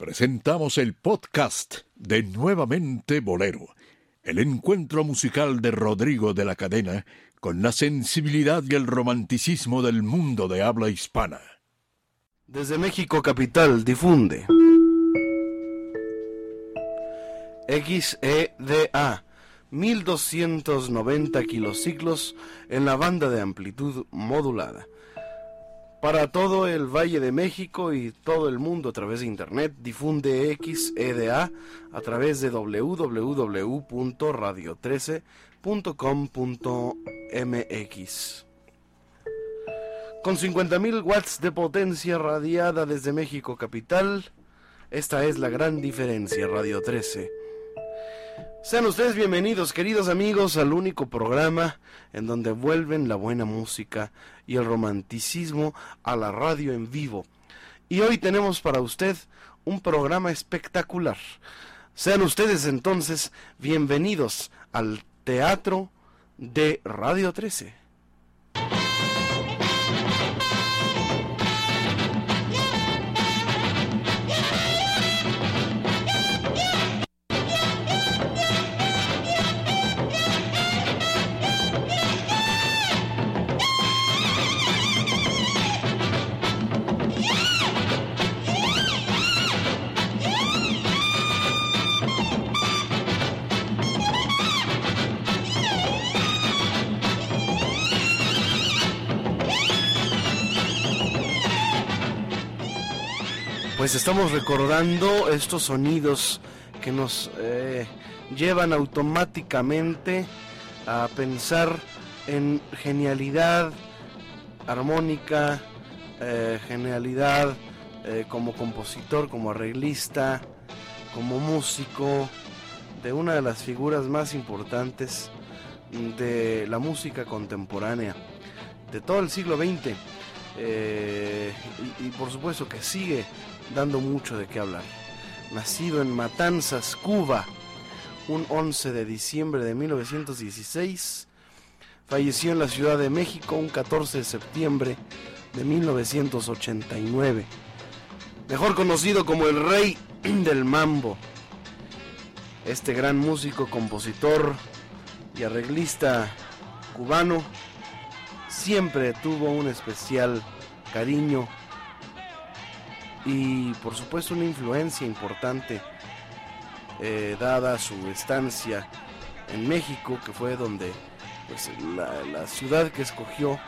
presentamos el podcast de Nuevamente Bolero, el encuentro musical de Rodrigo de la Cadena con la sensibilidad y el romanticismo del mundo de habla hispana. Desde México Capital difunde XEDA 1290 kilociclos en la banda de amplitud modulada para todo el Valle de México y todo el mundo a través de internet. Difunde XEDA a través de www.radio13.com.mx. Con 50.000 watts de potencia radiada desde México capital, esta es la gran diferencia, Radio 13 sean ustedes bienvenidos, queridos amigos, al único programa en donde vuelven la buena música y el romanticismo a la radio en vivo. Y hoy tenemos para usted un programa espectacular. Sean ustedes entonces bienvenidos al Teatro de Radio 13. Pues estamos recordando estos sonidos que nos eh, llevan automáticamente a pensar en genialidad armónica, eh, genialidad eh, como compositor, como arreglista, como músico, de una de las figuras más importantes de la música contemporánea de todo el siglo XX. y, por supuesto que sigue dando mucho de qué hablar. Nacido en Matanzas, Cuba, un 11 de diciembre de 1916, falleció en la Ciudad de México un 14 de septiembre de 1989. Mejor conocido como el rey del mambo. Este gran músico, compositor y arreglista cubano siempre tuvo un especial cariño y por supuesto una influencia importante eh, dada su estancia en México, que fue donde pues, la, ciudad que escogió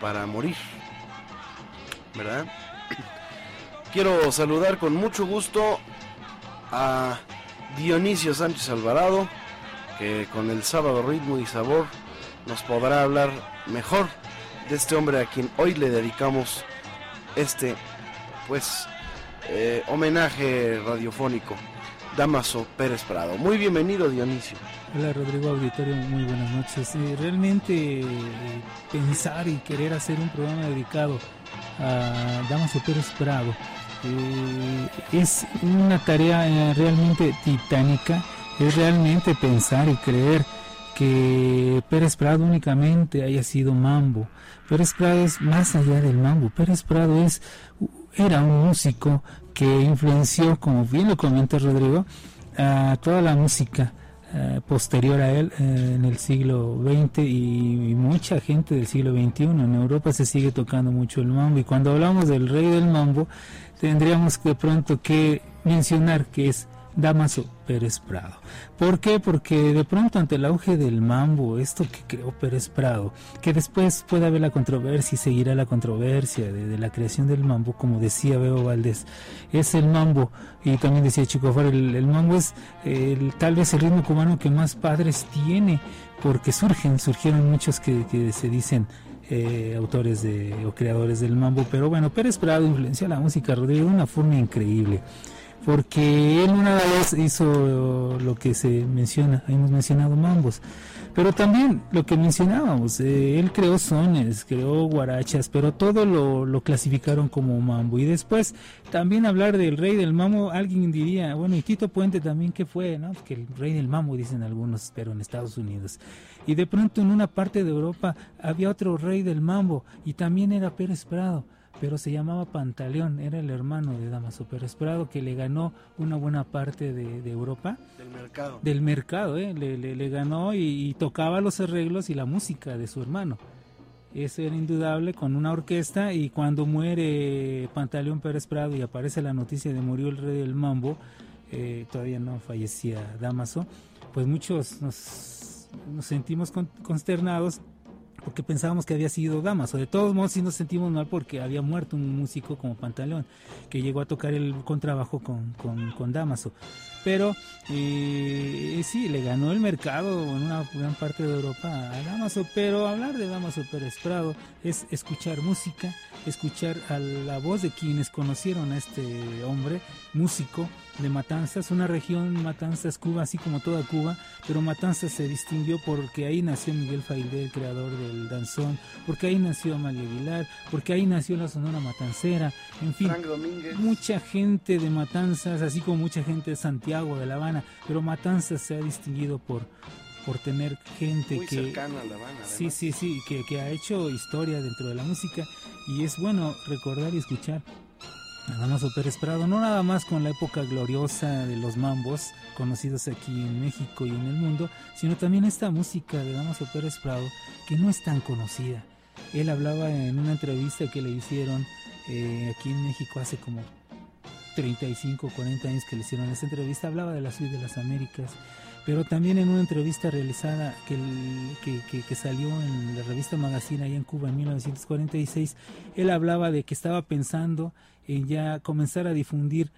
para morir, ¿verdad? Quiero saludar con mucho gusto a Dionisio Sánchez Alvarado, que con el sábado ritmo y sabor nos podrá hablar mejor de este hombre a quien hoy le dedicamos este pues eh, homenaje radiofónico. Damaso Pérez Prado. Muy bienvenido, Dionisio. Hola, Rodrigo Auditorio, muy buenas noches. realmente eh, pensar y querer hacer un programa dedicado a Damaso Pérez Prado eh, es una tarea realmente titánica. Es realmente pensar y creer que Pérez Prado únicamente haya sido mambo. Pérez Prado es más allá del mambo. Pérez Prado es era un músico que influenció, como bien lo comenta Rodrigo, a toda la música eh, posterior a él eh, en el siglo XX y, mucha gente del siglo XXI. En Europa se sigue tocando mucho el mambo y cuando hablamos del rey del mambo tendríamos de pronto que mencionar que es Damaso Pérez Prado. ¿Por qué? Porque de pronto ante el auge del mambo, esto que creó Pérez Prado, que después puede haber la controversia y seguirá la controversia de, la creación del mambo, como decía Bebo Valdés, es el mambo, y también decía Chico el, el mambo es el, tal vez el ritmo cubano que más padres tiene, porque surgen, surgieron muchos que, se dicen eh, autores de, o creadores del mambo, pero bueno, Pérez Prado influenció la música Rodrigo de una forma increíble porque él una vez hizo lo que se menciona, hemos mencionado mambos, pero también lo que mencionábamos, eh, él creó sones, creó guarachas, pero todo lo, lo, clasificaron como mambo. Y después también hablar del rey del mambo, alguien diría, bueno, y Tito Puente también, ¿qué fue? ¿no? Que el rey del mambo, dicen algunos, pero en Estados Unidos. Y de pronto en una parte de Europa había otro rey del mambo y también era Pérez Prado pero se llamaba Pantaleón, era el hermano de Damaso Pérez Prado que le ganó una buena parte de, Europa. Del mercado. Del mercado, ¿eh? le, le, ganó y, tocaba los arreglos y la música de su hermano. Eso era indudable con una orquesta y cuando muere Pantaleón Pérez Prado y aparece la noticia de murió el rey del mambo, eh, todavía no fallecía Damaso, pues muchos nos, nos sentimos consternados porque pensábamos que había sido Damaso. De todos modos, sí nos sentimos mal porque había muerto un músico como Pantaleón, que llegó a tocar el contrabajo con, con, con Damaso. Pero eh, sí, le ganó el mercado en una gran parte de Europa a Damaso. Pero hablar de Damaso Pérez Prado es escuchar música, escuchar a la voz de quienes conocieron a este hombre, músico, de Matanzas, una región, Matanzas, Cuba, así como toda Cuba, pero Matanzas se distinguió porque ahí nació Miguel Faildé, el creador del danzón, porque ahí nació Amalia Aguilar, porque ahí nació la Sonora Matancera, en fin, mucha gente de Matanzas, así como mucha gente de Santiago, de La Habana, pero Matanzas se ha distinguido por por tener gente Muy que cercana a La Habana, sí sí sí que, que ha hecho historia dentro de la música y es bueno recordar y escuchar Damaso Pérez Prado, no nada más con la época gloriosa de los mambos, conocidos aquí en México y en el mundo, sino también esta música de Damaso Pérez Prado, que no es tan conocida. Él hablaba en una entrevista que le hicieron eh, aquí en México hace como 35 o 40 años que le hicieron esa entrevista, hablaba de la ciudad de las Américas, pero también en una entrevista realizada que, que, que, salió en la revista Magazine ahí en Cuba en 1946, él hablaba de que estaba pensando en ya comenzar a difundir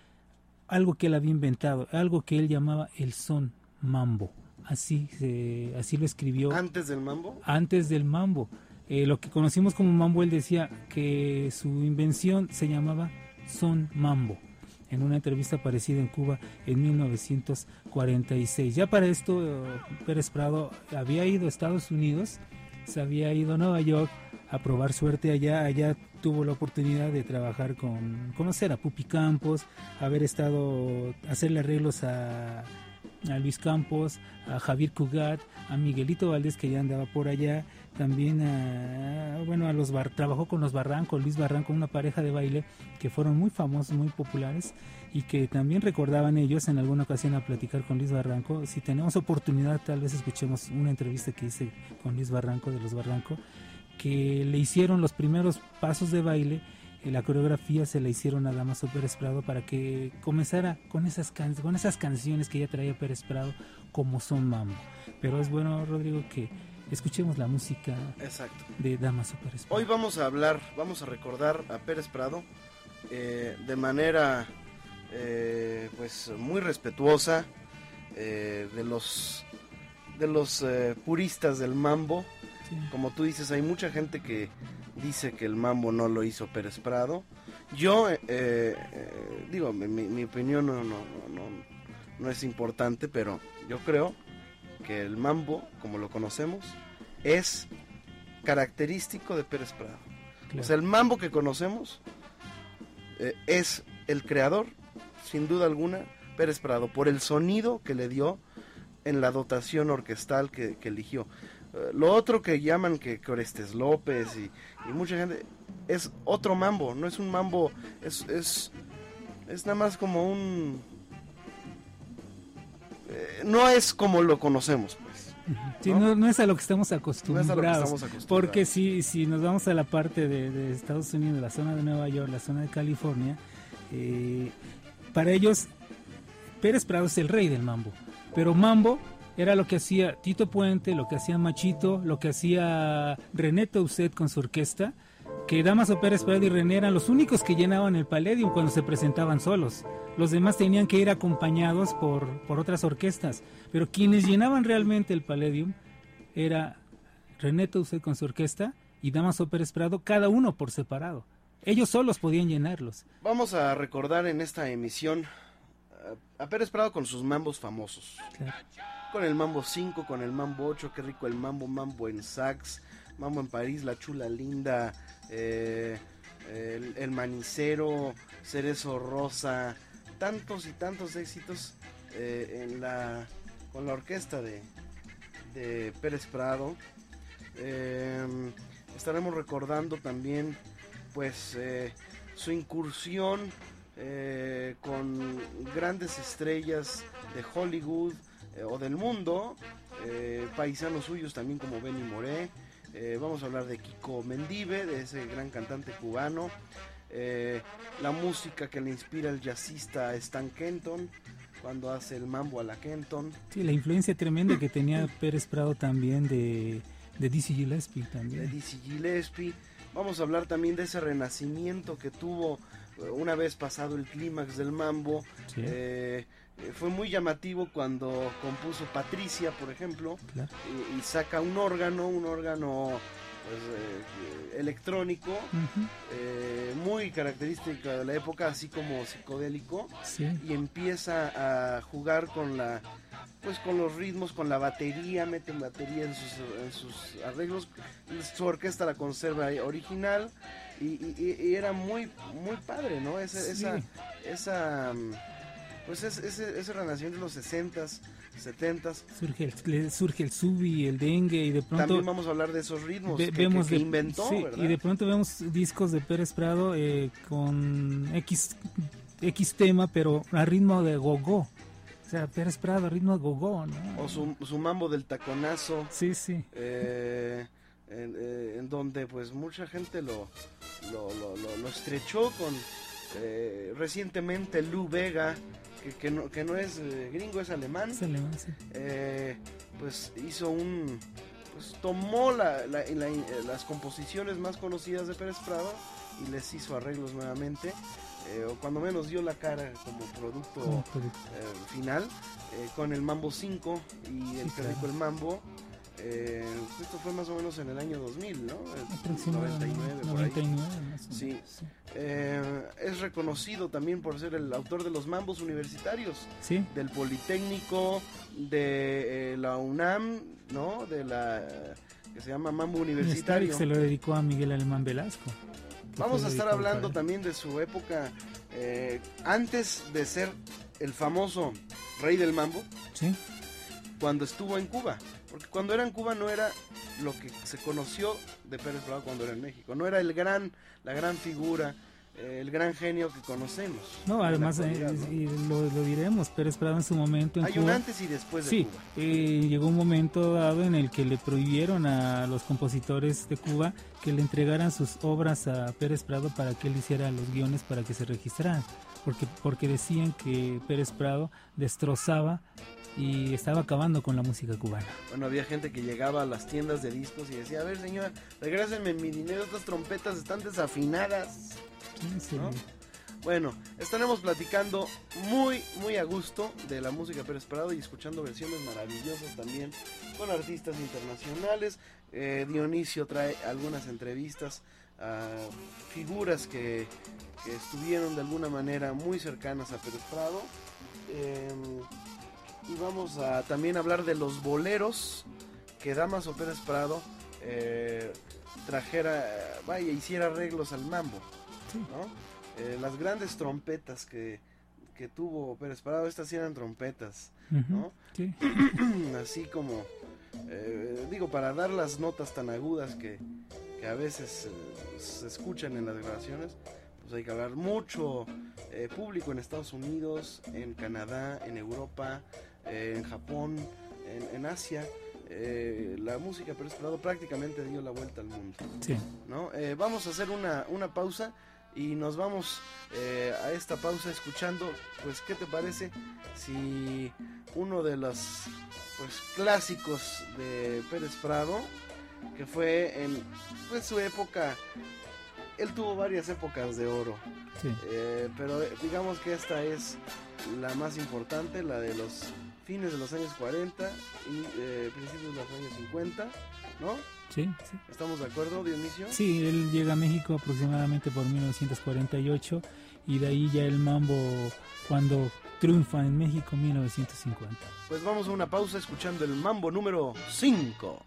algo que él había inventado, algo que él llamaba el son mambo. Así, así lo escribió. ¿Antes del mambo? Antes del mambo. Eh, lo que conocimos como mambo, él decía que su invención se llamaba son mambo en una entrevista aparecida en Cuba en 1946. Ya para esto, Pérez Prado había ido a Estados Unidos, se había ido a Nueva York a probar suerte allá. Allá tuvo la oportunidad de trabajar con, conocer a Pupi Campos, haber estado, hacerle arreglos a, Luis Campos, a Javier Cugat, a Miguelito Valdés que ya andaba por allá, también a, bueno, a los bar, trabajó con los Barranco, Luis Barranco, una pareja de baile que fueron muy famosos, muy populares y que también recordaban ellos en alguna ocasión a platicar con Luis Barranco. Si tenemos oportunidad, tal vez escuchemos una entrevista que hice con Luis Barranco de los Barranco que le hicieron los primeros pasos de baile, y la coreografía se la hicieron a Damaso Pérez Prado para que comenzara con esas, con esas canciones que ya traía Pérez Prado como son mambo. Pero es bueno, Rodrigo, que escuchemos la música de Damaso Pérez Prado. Hoy vamos a hablar, vamos a recordar a Pérez Prado eh, de manera eh, pues muy respetuosa eh, de los de los puristas del mambo como tú dices, hay mucha gente que dice que el mambo no lo hizo Pérez Prado. Yo, eh, eh, digo, mi, opinión no, no, no, no es importante, pero yo creo que el mambo, como lo conocemos, es característico de Pérez Prado. O sea, el mambo que conocemos eh, es el creador, sin duda alguna, Pérez Prado, por el sonido que le dio en la dotación orquestal que eligió. Eh, lo otro que llaman que Orestes López y, mucha gente es otro mambo, no es un mambo, es, es, es nada más como un... Eh, no es como lo conocemos, pues. ¿no? es a lo que estamos acostumbrados. Porque si, si nos vamos a la parte de, Estados Unidos, la zona de Nueva York, la zona de California, eh, para ellos Pérez Prado es el rey del mambo. Pero mambo era lo que hacía Tito Puente, lo que hacía Machito, lo que hacía René Tausset con su orquesta, que Damaso Pérez Prado y René eran los únicos que llenaban el Palladium cuando se presentaban solos. Los demás tenían que ir acompañados por, por otras orquestas, pero quienes llenaban realmente el Palladium era René Tausset con su orquesta y Damaso Pérez Prado, cada uno por separado. Ellos solos podían llenarlos. Vamos a recordar en esta emisión a Pérez Prado con sus mambos famosos con el Mambo 5, con el Mambo 8, qué rico el Mambo, Mambo en sax, Mambo en París, La Chula Linda, eh, el, Manicero, Cerezo Rosa, tantos y tantos éxitos eh, en la, con la orquesta de, de Pérez Prado. Em, estaremos recordando también pues su incursión con grandes estrellas de Hollywood o del mundo, paisanos suyos también como Benny Moré, vamos a hablar de Kiko Mendive, de ese gran cantante cubano, la música que le inspira el jazzista Stan Kenton, cuando hace el mambo a la Kenton. Sí, la influencia tremenda que tenía Pérez Prado también de, de Dizzy Gillespie también. De Dizzy Gillespie. Vamos a hablar también de ese renacimiento que tuvo eh, una vez pasado el clímax del mambo. Eh, eh, fue muy llamativo cuando compuso Patricia, por ejemplo, y, saca un órgano, un órgano pues, eh, electrónico, eh, muy característico de la época, así como psicodélico, y empieza a jugar con la pues con los ritmos, con la batería, mete batería en sus, en sus arreglos, su orquesta la conserva original y, era muy muy padre, ¿no? Esa, esa, esa pues ese, ese renacimiento de los 60s, 70s. Surge el, surge el subi, el dengue y de pronto... También vamos a hablar de esos ritmos que, vemos inventó, Y de pronto vemos discos de Pérez Prado eh, con X, X tema, pero a ritmo de gogo. O sea, Pérez Prado a ritmo de gogo, ¿no? O su, su mambo del taconazo. Sí, sí. Eh, eh, en, donde pues mucha gente lo, lo, lo, lo estrechó con... recientemente Lou Vega que, no, que no es eh, gringo, es alemán. Es alemán, eh, pues hizo un. Pues tomó la, las composiciones más conocidas de Pérez Prado y les hizo arreglos nuevamente. Eh, o cuando menos dio la cara como producto final con el Mambo 5 y el que el Mambo eh, esto fue más o menos en el año 2000, ¿no? 99, 99 Sí. Eh, es reconocido también por ser el autor de los mambos universitarios. Sí. Del Politécnico, de eh, la UNAM, ¿no? De la que se llama Mambo Universitario. Se lo dedicó a Miguel Alemán Velasco. Vamos a estar hablando también de su época antes de ser el famoso rey del mambo. Sí. Cuando estuvo en Cuba. Porque cuando era en Cuba no era lo que se conoció de Pérez Prado cuando era en México. No era el gran, la gran figura, eh, el gran genio que conocemos. No, además, eh, y lo, diremos, Pérez Prado en su momento en Hay un antes y después de sí, Cuba. Eh, llegó un momento dado en el que le prohibieron a los compositores de Cuba que le entregaran sus obras a Pérez Prado para que él hiciera los guiones para que se registraran. Porque, porque decían que Pérez Prado destrozaba y estaba acabando con la música cubana. Bueno, había gente que llegaba a las tiendas de discos y decía, a ver señora, regrésenme mi dinero, estas trompetas están desafinadas. Bueno, estaremos platicando muy, muy a gusto de la música Pérez Prado y escuchando versiones maravillosas también con artistas internacionales. Eh, Dionisio trae algunas entrevistas a figuras que, estuvieron de alguna manera muy cercanas a Pérez Prado. Em, y vamos a también hablar de los boleros que Damaso Pérez Prado eh, trajera, vaya, hiciera arreglos al mambo. Eh, las grandes trompetas que, que tuvo Pérez Prado, estas eran trompetas, ¿no? Así como, eh, digo, para dar las notas tan agudas que, que a veces se escuchan en las grabaciones, pues hay que hablar mucho público en Estados Unidos, en Canadá, en Europa, eh, en Japón, en, Asia. Eh, la música Pérez Prado prácticamente dio la vuelta al mundo. ¿no? Eh, vamos a hacer una, una, pausa y nos vamos a esta pausa escuchando, pues, ¿qué te parece si uno de los pues, clásicos de Pérez Prado, que fue en pues, su época, él tuvo varias épocas de oro, pero digamos que esta es la más importante, la de los fines de los años 40 y eh, principios de los años 50, ¿no? Sí, sí. ¿Estamos de acuerdo, Dionisio? Sí, él llega a México aproximadamente por 1948 y de ahí ya el mambo cuando triunfa en México 1950. Pues vamos a una pausa escuchando el mambo número 5.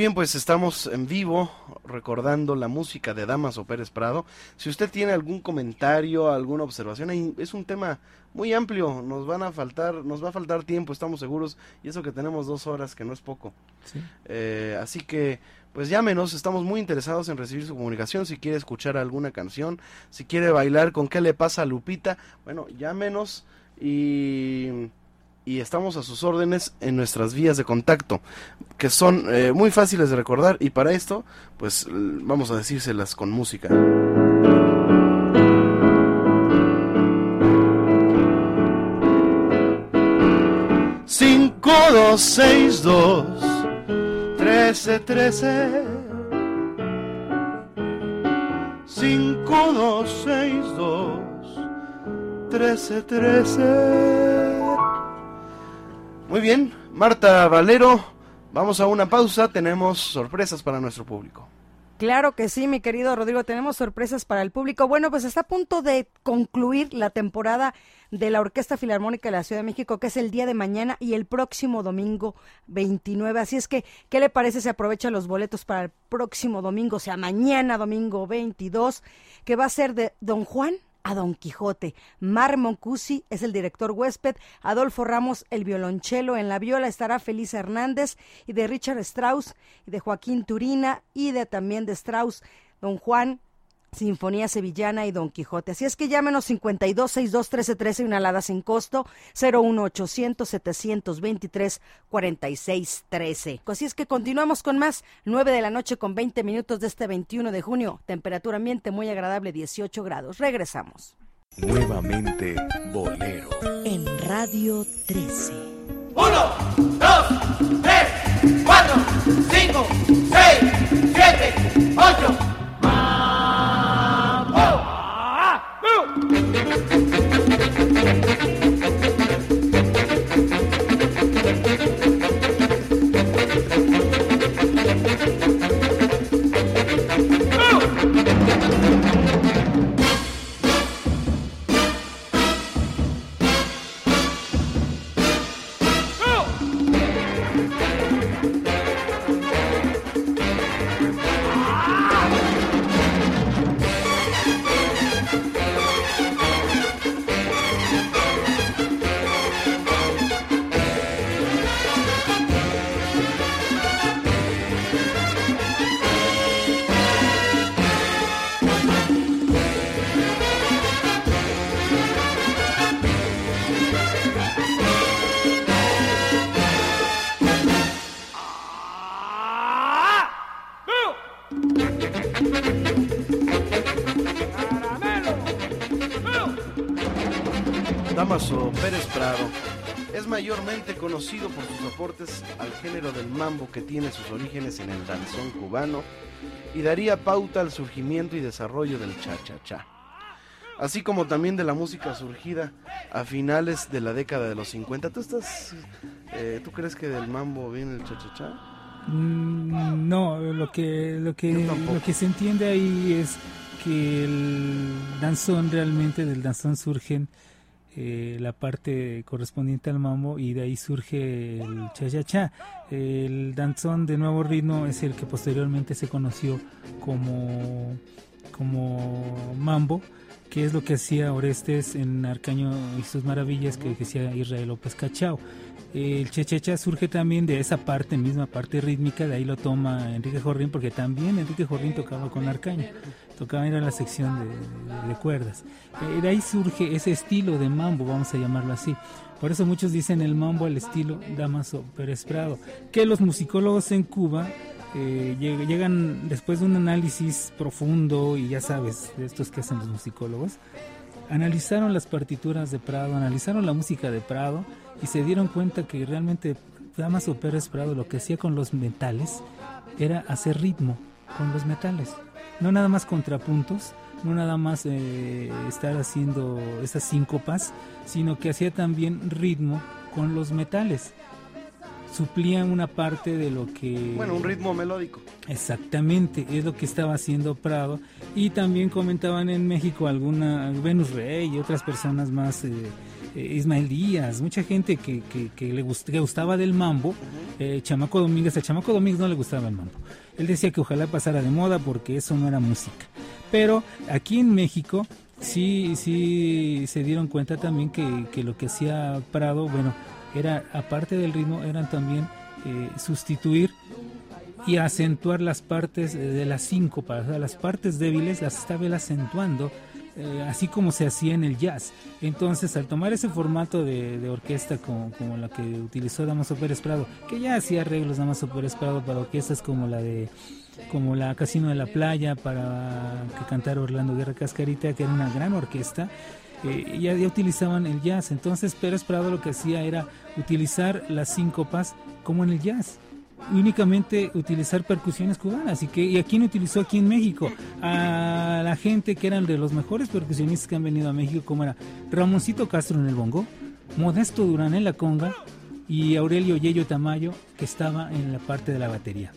Bien, pues estamos en vivo recordando la música de Damaso Pérez Prado. Si usted tiene algún comentario, alguna observación, es un tema muy amplio, nos van a faltar, nos va a faltar tiempo, estamos seguros, y eso que tenemos dos horas, que no es poco. Eh, así que, pues llámenos, estamos muy interesados en recibir su comunicación, si quiere escuchar alguna canción, si quiere bailar con qué le pasa a Lupita, bueno, llámenos y y estamos a sus órdenes en nuestras vías de contacto, que son eh, muy fáciles de recordar y para esto, pues vamos a decírselas con música. 5, 2, 6, 2, 13, 13. 5, 2, 6, 2, 13, 13. Muy bien, Marta Valero, vamos a una pausa, tenemos sorpresas para nuestro público. Claro que sí, mi querido Rodrigo, tenemos sorpresas para el público. Bueno, pues está a punto de concluir la temporada de la Orquesta Filarmónica de la Ciudad de México, que es el día de mañana y el próximo domingo 29. Así es que, ¿qué le parece si aprovecha los boletos para el próximo domingo, o sea, mañana domingo 22, que va a ser de Don Juan a Don Quijote. Mar Moncusi es el director huésped, Adolfo Ramos el violonchelo, en la viola estará Feliz Hernández y de Richard Strauss y de Joaquín Turina y de también de Strauss, Don Juan Sinfonía Sevillana y Don Quijote. Así es que llámenos 52 62 13 13 una alada sin costo 01800 723 46 13. Así es que continuamos con más 9 de la noche con 20 minutos de este 21 de junio. Temperatura ambiente muy agradable 18 grados. Regresamos. Nuevamente Bolero. En Radio 13. 1, 2, 3, 4, 5, 6, 7, 8. Oh! Aportes al género del mambo que tiene sus orígenes en el danzón cubano y daría pauta al surgimiento y desarrollo del cha-cha-cha, así como también de la música surgida a finales de la década de los 50. ¿Tú estás, eh, tú crees que del mambo viene el cha-cha-cha? Mm, no, lo que, lo que, lo que se entiende ahí es que el danzón realmente del danzón surgen eh, la parte correspondiente al mambo y de ahí surge el cha-cha-cha. El danzón de nuevo ritmo es el que posteriormente se conoció como, como mambo, que es lo que hacía Orestes en Arcaño y sus maravillas, que decía Israel López Cachao. El chechecha surge también de esa parte, misma parte rítmica, de ahí lo toma Enrique Jorrín, porque también Enrique Jorrín tocaba con Arcaño, tocaba en la sección de, cuerdas. Eh, de ahí surge ese estilo de mambo, vamos a llamarlo así. Por eso muchos dicen el mambo al estilo Damaso Pérez Prado, que los musicólogos en Cuba eh, llegan después de un análisis profundo y ya sabes, de estos que hacen los musicólogos, analizaron las partituras de Prado, analizaron la música de Prado y se dieron cuenta que realmente Damaso Pérez Prado lo que hacía con los metales era hacer ritmo con los metales, no nada más contrapuntos, no nada más eh, estar haciendo esas síncopas, sino que hacía también ritmo con los metales. Suplían una parte de lo que... Bueno, un ritmo melódico. Exactamente, es lo que estaba haciendo Prado. Y también comentaban en México alguna, Venus Rey y otras personas más, eh, eh, Ismael Díaz, mucha gente que, que, le gustaba del mambo. Chamaco Domínguez, a Chamaco Domínguez no le gustaba el mambo. Él decía que ojalá pasara de moda porque eso no era música. Pero aquí en México sí, sí se dieron cuenta también que, lo que hacía Prado, bueno, era, aparte del ritmo, eran también eh, sustituir y acentuar las partes de las síncopas, o las partes débiles las estaba él acentuando, eh, así como se hacía en el jazz. Entonces, al tomar ese formato de, orquesta como, como, la que utilizó Damaso Pérez Prado, que ya hacía arreglos Damaso Pérez Prado para orquestas como la de como la Casino de la Playa para que cantara Orlando Guerra Cascarita, que era una gran orquesta, eh, ya, ya, utilizaban el jazz. Entonces Pérez Prado lo que hacía era utilizar las síncopas como en el jazz. Únicamente utilizar percusiones cubanas. Y, que, ¿Y a quién utilizó aquí en México? A la gente que eran de los mejores percusionistas que han venido a México, como era Ramoncito Castro en el bongo, Modesto Durán en la conga y Aurelio Yello Tamayo, que estaba en la parte de la batería.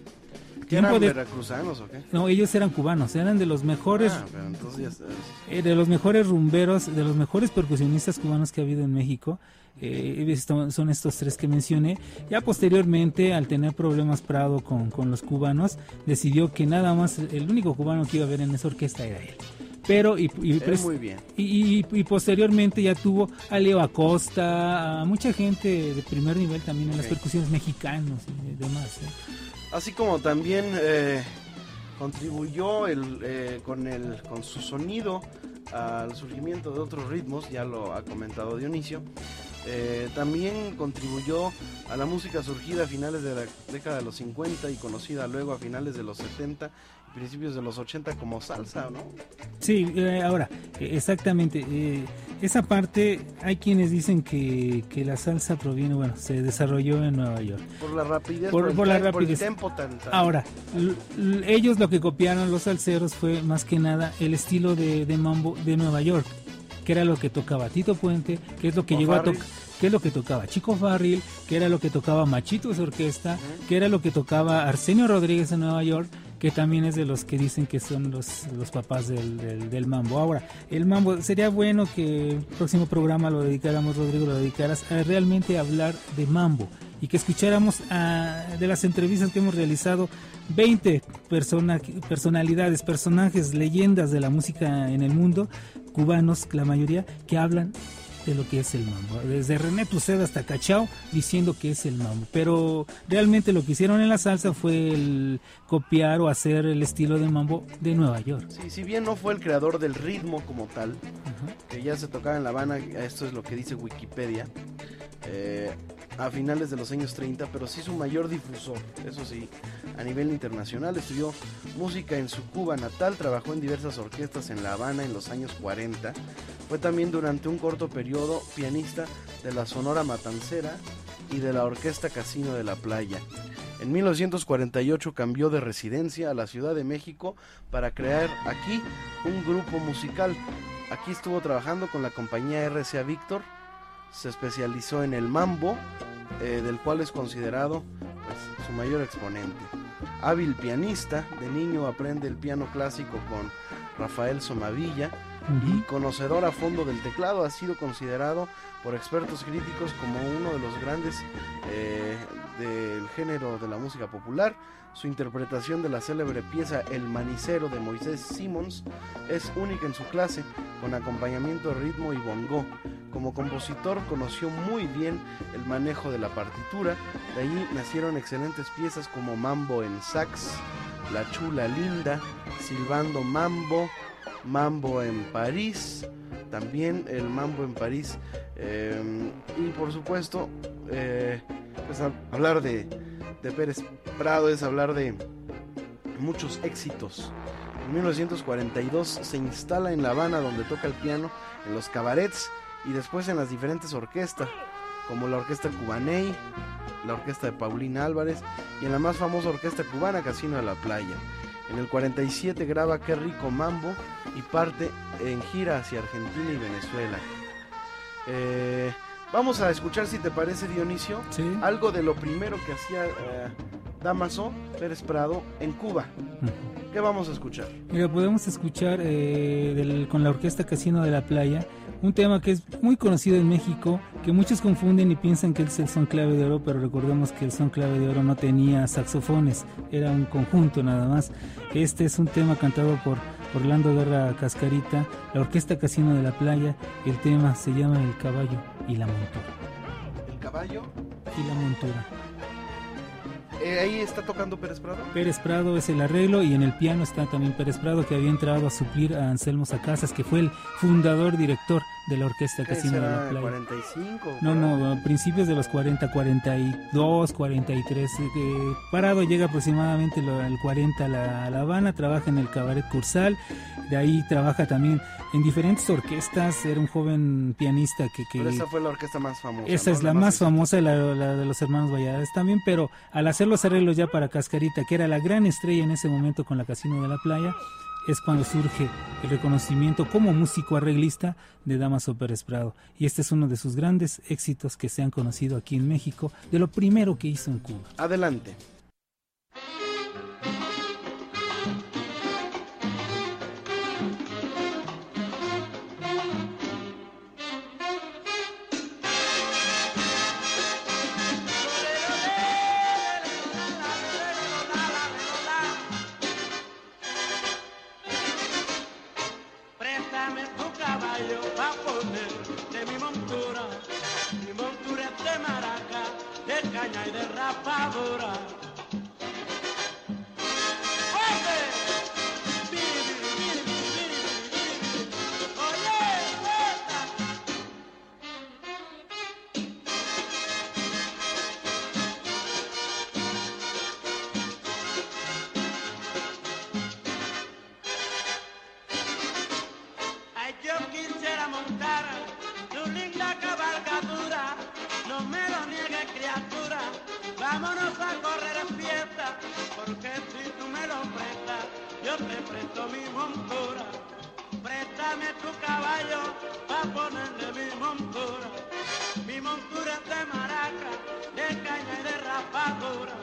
¿Eran veracruzanos o qué? No, ellos eran cubanos, eran de los mejores. Ah, entonces eh, de los mejores rumberos, de los mejores percusionistas cubanos que ha habido en México. Eh, son estos tres que mencioné. Ya posteriormente, al tener problemas Prado con, con los cubanos, decidió que nada más el único cubano que iba a ver en esa orquesta era él pero y, y, muy bien. Y, y, posteriormente ya tuvo a Leo Acosta, a mucha gente de primer nivel también en las percusiones mexicanos y demás. ¿eh? así como también eh, contribuyó el, eh, con, el, con su sonido al surgimiento de otros ritmos, ya lo ha comentado Dionisio. Eh, también contribuyó a la música surgida a finales de la década de los 50 y conocida luego a finales de los 70 principios de los 80 como salsa, ¿no? Sí, eh, ahora, eh, exactamente. Eh, esa parte, hay quienes dicen que, que, la salsa proviene, bueno, se desarrolló en Nueva York. Por la rapidez, por, la rapidez. el tempo tan, Ahora, ellos lo que copiaron los salseros fue más que nada el estilo de, de mambo de Nueva York, que era lo que tocaba Tito Puente, que es lo que llegó a tocar que es lo que tocaba Chico Farril, que era lo que tocaba Machitos Orquesta, que era lo que tocaba Arsenio Rodríguez en Nueva York, que también es de los que dicen que son los, los papás del, del, mambo. Ahora, el mambo, sería bueno que el próximo programa lo dedicáramos, Rodrigo, lo dedicaras a realmente hablar de mambo y que escucháramos de las entrevistas que hemos realizado 20 persona, personalidades, personajes, leyendas de la música en el mundo, cubanos, la mayoría, que hablan de lo que es el mambo. Desde René Tuced hasta Cachao diciendo que es el mambo. Pero realmente lo que hicieron en la salsa fue el copiar o hacer el estilo del mambo de Nueva York. Sí, si bien no fue el creador del ritmo como tal, que ya se tocaba en La Habana, esto es lo que dice Wikipedia, eh, a finales de los años 30, pero sí su mayor difusor, eso sí, a nivel internacional. Estudió música en su Cuba natal, trabajó en diversas orquestas en La Habana en los años 40. Fue también durante un corto periodo pianista de la Sonora Matancera y de la Orquesta Casino de la Playa. En 1948 cambió de residencia a la Ciudad de México para crear aquí un grupo musical. Aquí estuvo trabajando con la compañía RCA Víctor se especializó en el mambo, eh, del cual es considerado pues, su mayor exponente. Hábil pianista, de niño aprende el piano clásico con Rafael Somavilla y conocedor a fondo del teclado, ha sido considerado por expertos críticos como uno de los grandes eh, del género de la música popular. Su interpretación de la célebre pieza El Manicero de Moisés Simons es única en su clase, con acompañamiento de ritmo y bongo. Como compositor conoció muy bien el manejo de la partitura, de ahí nacieron excelentes piezas como Mambo en sax, La Chula Linda, Silbando Mambo, Mambo en París, también el Mambo en París Eh, y por supuesto, eh, pues hablar de, de Pérez Prado es hablar de muchos éxitos. En 1942 se instala en La Habana donde toca el piano, en los cabarets y después en las diferentes orquestas, como la Orquesta Cubaney, la Orquesta de Paulina Álvarez y en la más famosa Orquesta Cubana Casino de la Playa. En el 47 graba Qué rico mambo y parte en gira hacia Argentina y Venezuela. Eh, vamos a escuchar si te parece Dionisio Sí. algo de lo primero que hacía eh, Damaso Pérez Prado en Cuba. ¿Qué vamos a escuchar? Mira, podemos escuchar eh, del- con la Orquesta Casino de la Playa un tema que es muy conocido en México, que muchos confunden y piensan que es el son clave de oro, pero recordemos que el son clave de oro no tenía saxofones, era un conjunto nada más. Este es un tema cantado por Orlando Guerra Cascarita, la Orquesta Casino de la Playa, el tema se llama El caballo y la montura. El caballo. Y la montura. Eh, ahí está tocando Pérez Prado. Pérez Prado es el arreglo y en el piano está también Pérez Prado que había entrado a suplir a Anselmo Sacasas que fue el fundador director de la Orquesta ¿Qué Casino de la Playa. 45. No, no, a principios de los 40, 42, 43. eh, Parado llega aproximadamente al 40 a la, a La Habana, trabaja en el Cabaret Cursal, de ahí trabaja también en diferentes orquestas, era un joven pianista que... que Pero esa fue la orquesta más famosa. esa ¿no? es la más famosa, la, la de los hermanos Valladares también, pero al hacer los arreglos ya para Cascarita, que era la gran estrella en ese momento con la Casino de la Playa, es cuando surge el reconocimiento como músico arreglista de Damaso Pérez Prado. Y este es uno de sus grandes éxitos que se han conocido aquí en México, de lo primero que hizo en Cuba. Adelante. Caña y de rapadura. Vámonos a correr en fiesta, porque si tú me lo prestas, yo te presto mi montura. Préstame tu caballo pa' ponerle mi montura. Mi montura es de maraca, de caña y de rapadura.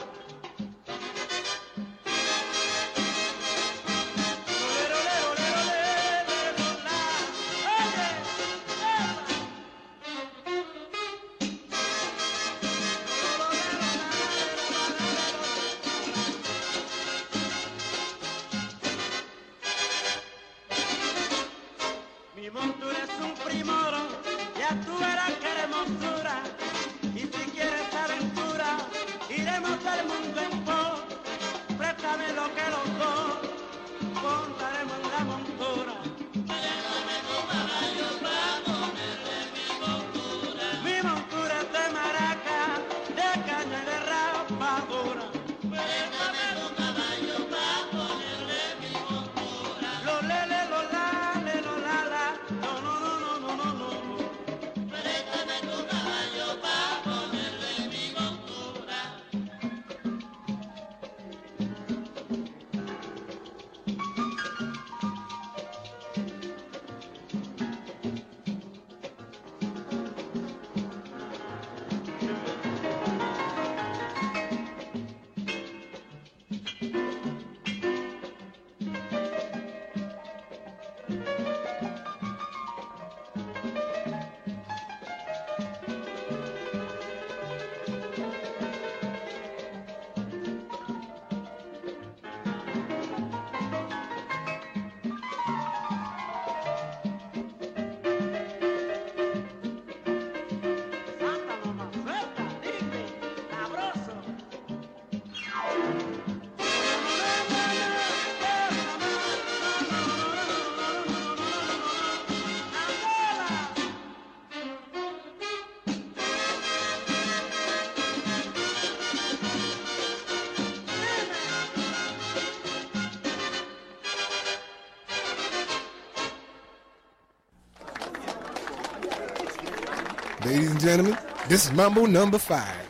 Gentlemen, this is Mambo number five.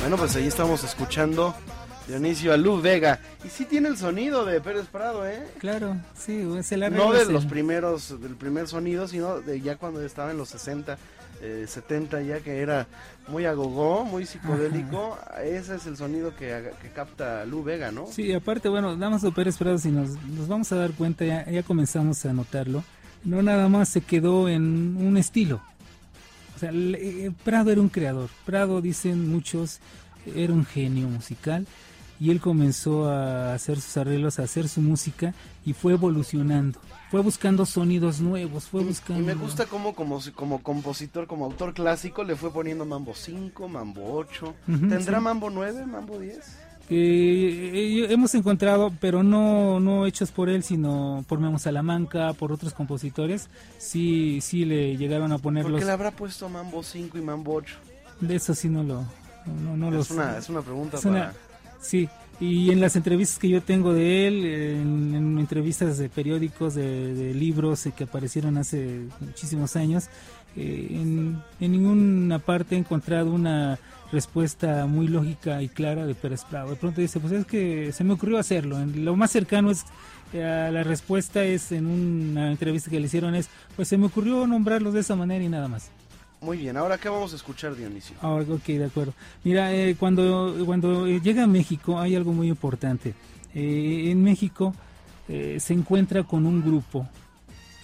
Bueno, pues ahí estamos escuchando Dionisio a Lou Vega. Y sí tiene el sonido de Pérez Prado, ¿eh? Claro, sí, es el No de los primeros, del primer sonido, sino de ya cuando estaba en los 60, eh, 70 ya que era muy agogó, muy psicodélico. Ese es el sonido que, capta Lou Vega, ¿no? Sí, aparte, bueno, Damaso Pérez Prado, si nos, nos vamos a dar cuenta, ya, ya comenzamos a notarlo, no nada más se quedó en un estilo. O sea, le- eh, Prado era un creador. Prado, dicen muchos, era un genio musical y él comenzó a hacer sus arreglos, a hacer su música y fue evolucionando. Fue buscando sonidos nuevos, fue Y buscando... me gusta cómo como, como compositor, como autor clásico, le fue poniendo Mambo 5, Mambo 8. Ujú, ¿Tendrá sí. Mambo 9, Mambo 10? Que eh, hemos encontrado, pero no, no hechos por él, sino por Memo Salamanca, por otros compositores, sí, sí le llegaron a ¿Por ponerlos. qué le habrá puesto Mambo 5 y Mambo 8? De eso sí no lo, no, no es, los- una, es una pregunta es una- para... Sí, y en las entrevistas que yo tengo de él, en, en entrevistas de periódicos, de, de libros eh, que aparecieron hace muchísimos años, eh, en, en ninguna parte he encontrado una respuesta muy lógica y clara de Pérez Prado. De pronto dice, pues es que se me ocurrió hacerlo. Lo más cercano es eh, la respuesta es en una entrevista que le hicieron es, pues se me ocurrió nombrarlos de esa manera y nada más. Muy bien, ahora ¿qué vamos a escuchar, Dionisio? Ah, ok, de acuerdo. Mira, eh, cuando, cuando llega a México hay algo muy importante. Eh, en México eh, se encuentra con un grupo.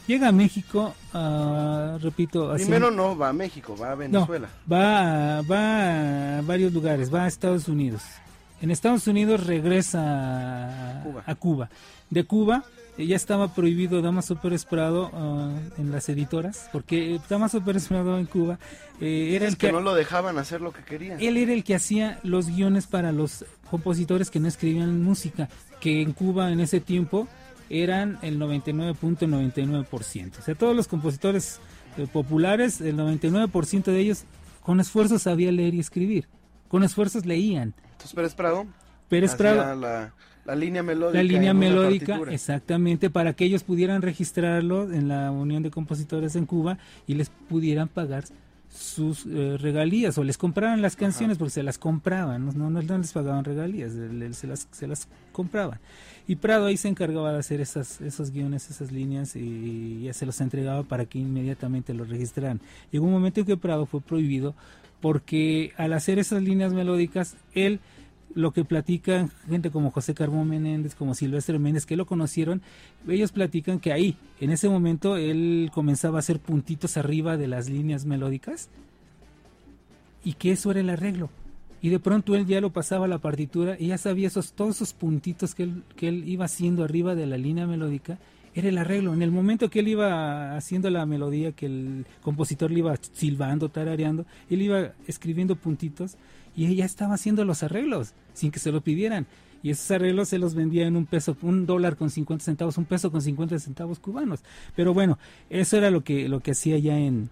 Llega a México, ah, repito, así- Primero no va a México, va a no, Venezuela. va, a- va a varios lugares, va a Estados Unidos. En Estados Unidos regresa a Cuba. a Cuba. De Cuba eh, ya estaba prohibido Damaso Pérez Prado ah, en las editoras, porque Damaso Pérez Prado en Cuba eh, era Es el que que, no lo dejaban hacer lo que querían. él era el que hacía los guiones para los compositores que no escribían música, que en Cuba en ese tiempo eran el 99.99%. O sea, todos los compositores eh, populares, el 99% de ellos con esfuerzo sabía leer y escribir. Con esfuerzos leían. Entonces Pérez Prado Pérez Prado, la, la línea melódica. la línea melódica, exactamente, para que ellos pudieran registrarlo en la Unión de Compositores en Cuba y les pudieran pagar sus eh, regalías o les compraran las canciones porque se las compraban, no, no, no les pagaban regalías, se las, se las compraban. Y Prado ahí se encargaba de hacer esas, esos guiones, esas líneas y ya se los entregaba para que inmediatamente los registraran. Llegó un momento en que Prado fue prohibido porque al hacer esas líneas melódicas, él lo que platican gente como José Carbón Menéndez, como Silvestre Méndez, que lo conocieron, ellos platican que ahí, en ese momento, él comenzaba a hacer puntitos arriba de las líneas melódicas y que eso era el arreglo. Y de pronto él ya lo pasaba a la partitura y ya sabía esos, todos esos puntitos que él, que él iba haciendo arriba de la línea melódica, era el arreglo. En el momento que él iba haciendo la melodía, que el compositor le iba silbando, tarareando, él iba escribiendo puntitos y ella estaba haciendo los arreglos sin que se lo pidieran. Y esos arreglos se los vendía en un peso, un dólar con 50 centavos, un peso con 50 centavos cubanos. Pero bueno, eso era lo que, lo que hacía ya en,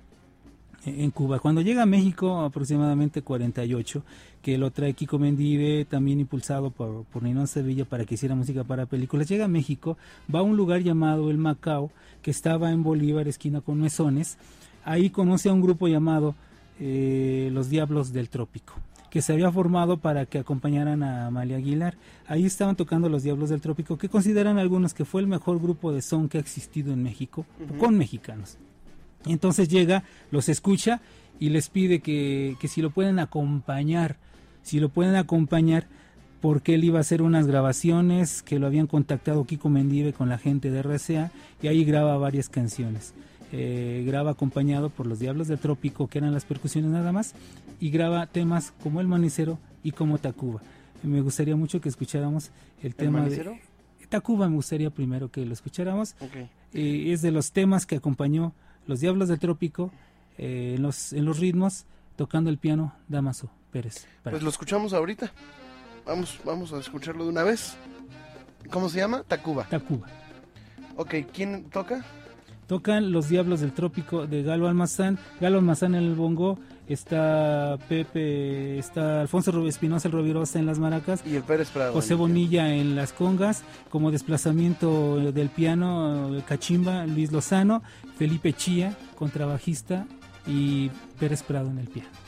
en Cuba. Cuando llega a México, aproximadamente 48, que lo trae Kiko Mendive, también impulsado por, por Ninón Sevilla para que hiciera música para películas, llega a México, va a un lugar llamado El Macao, que estaba en Bolívar, esquina con Mesones. Ahí conoce a un grupo llamado eh, Los Diablos del Trópico que se había formado para que acompañaran a Amalia Aguilar. Ahí estaban tocando los Diablos del Trópico, que consideran algunos que fue el mejor grupo de son que ha existido en México, con mexicanos. Entonces llega, los escucha y les pide que, que si lo pueden acompañar, si lo pueden acompañar, porque él iba a hacer unas grabaciones que lo habían contactado Kiko Mendive con la gente de RCA y ahí graba varias canciones. eh, graba acompañado por los Diablos del Trópico, que eran las percusiones nada más, y graba temas como El Manicero y como Tacuba. Me gustaría mucho que escucháramos el, tema Manicero? de Tacuba, me gustaría primero que lo escucháramos. Eh, es de los temas que acompañó los Diablos del Trópico eh, en, los, en los ritmos, tocando el piano Damaso Pérez. Pues lo escuchamos ahorita. Vamos, vamos a escucharlo de una vez. ¿Cómo se llama? Tacuba. Tacuba. Ok, ¿quién toca? Tocan los Diablos del Trópico de Galo Almazán. Galo Almazán en el bongo. Está Pepe, está Alfonso Espinosa el Rovirosa en las maracas. Y el Pérez Prado. José Bonilla en las congas, como desplazamiento del piano, Cachimba, Luis Lozano, Felipe Chía, contrabajista, y Pérez Prado en el piano.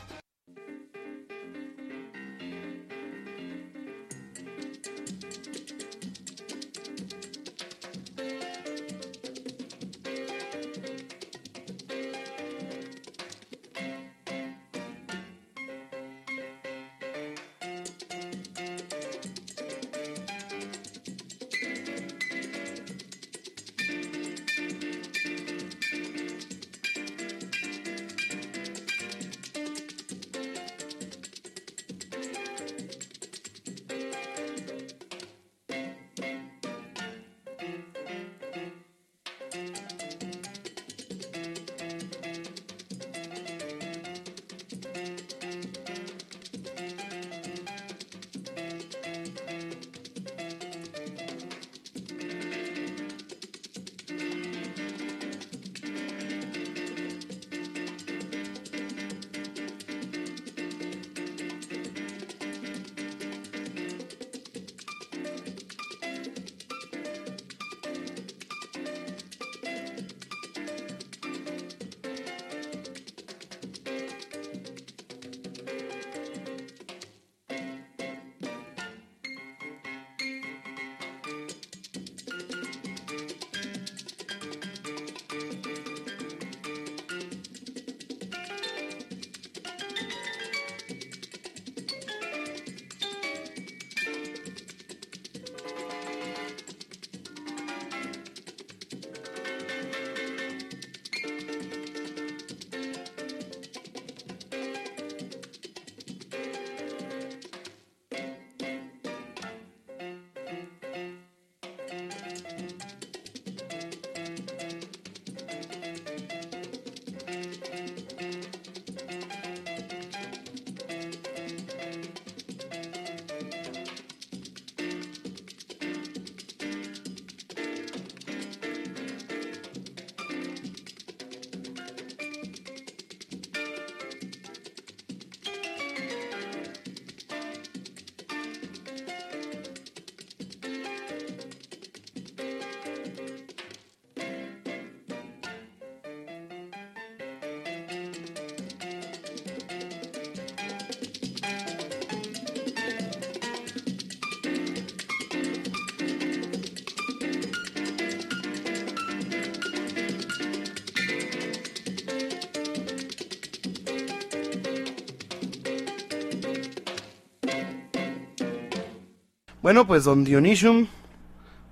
Bueno, pues don Dionisium,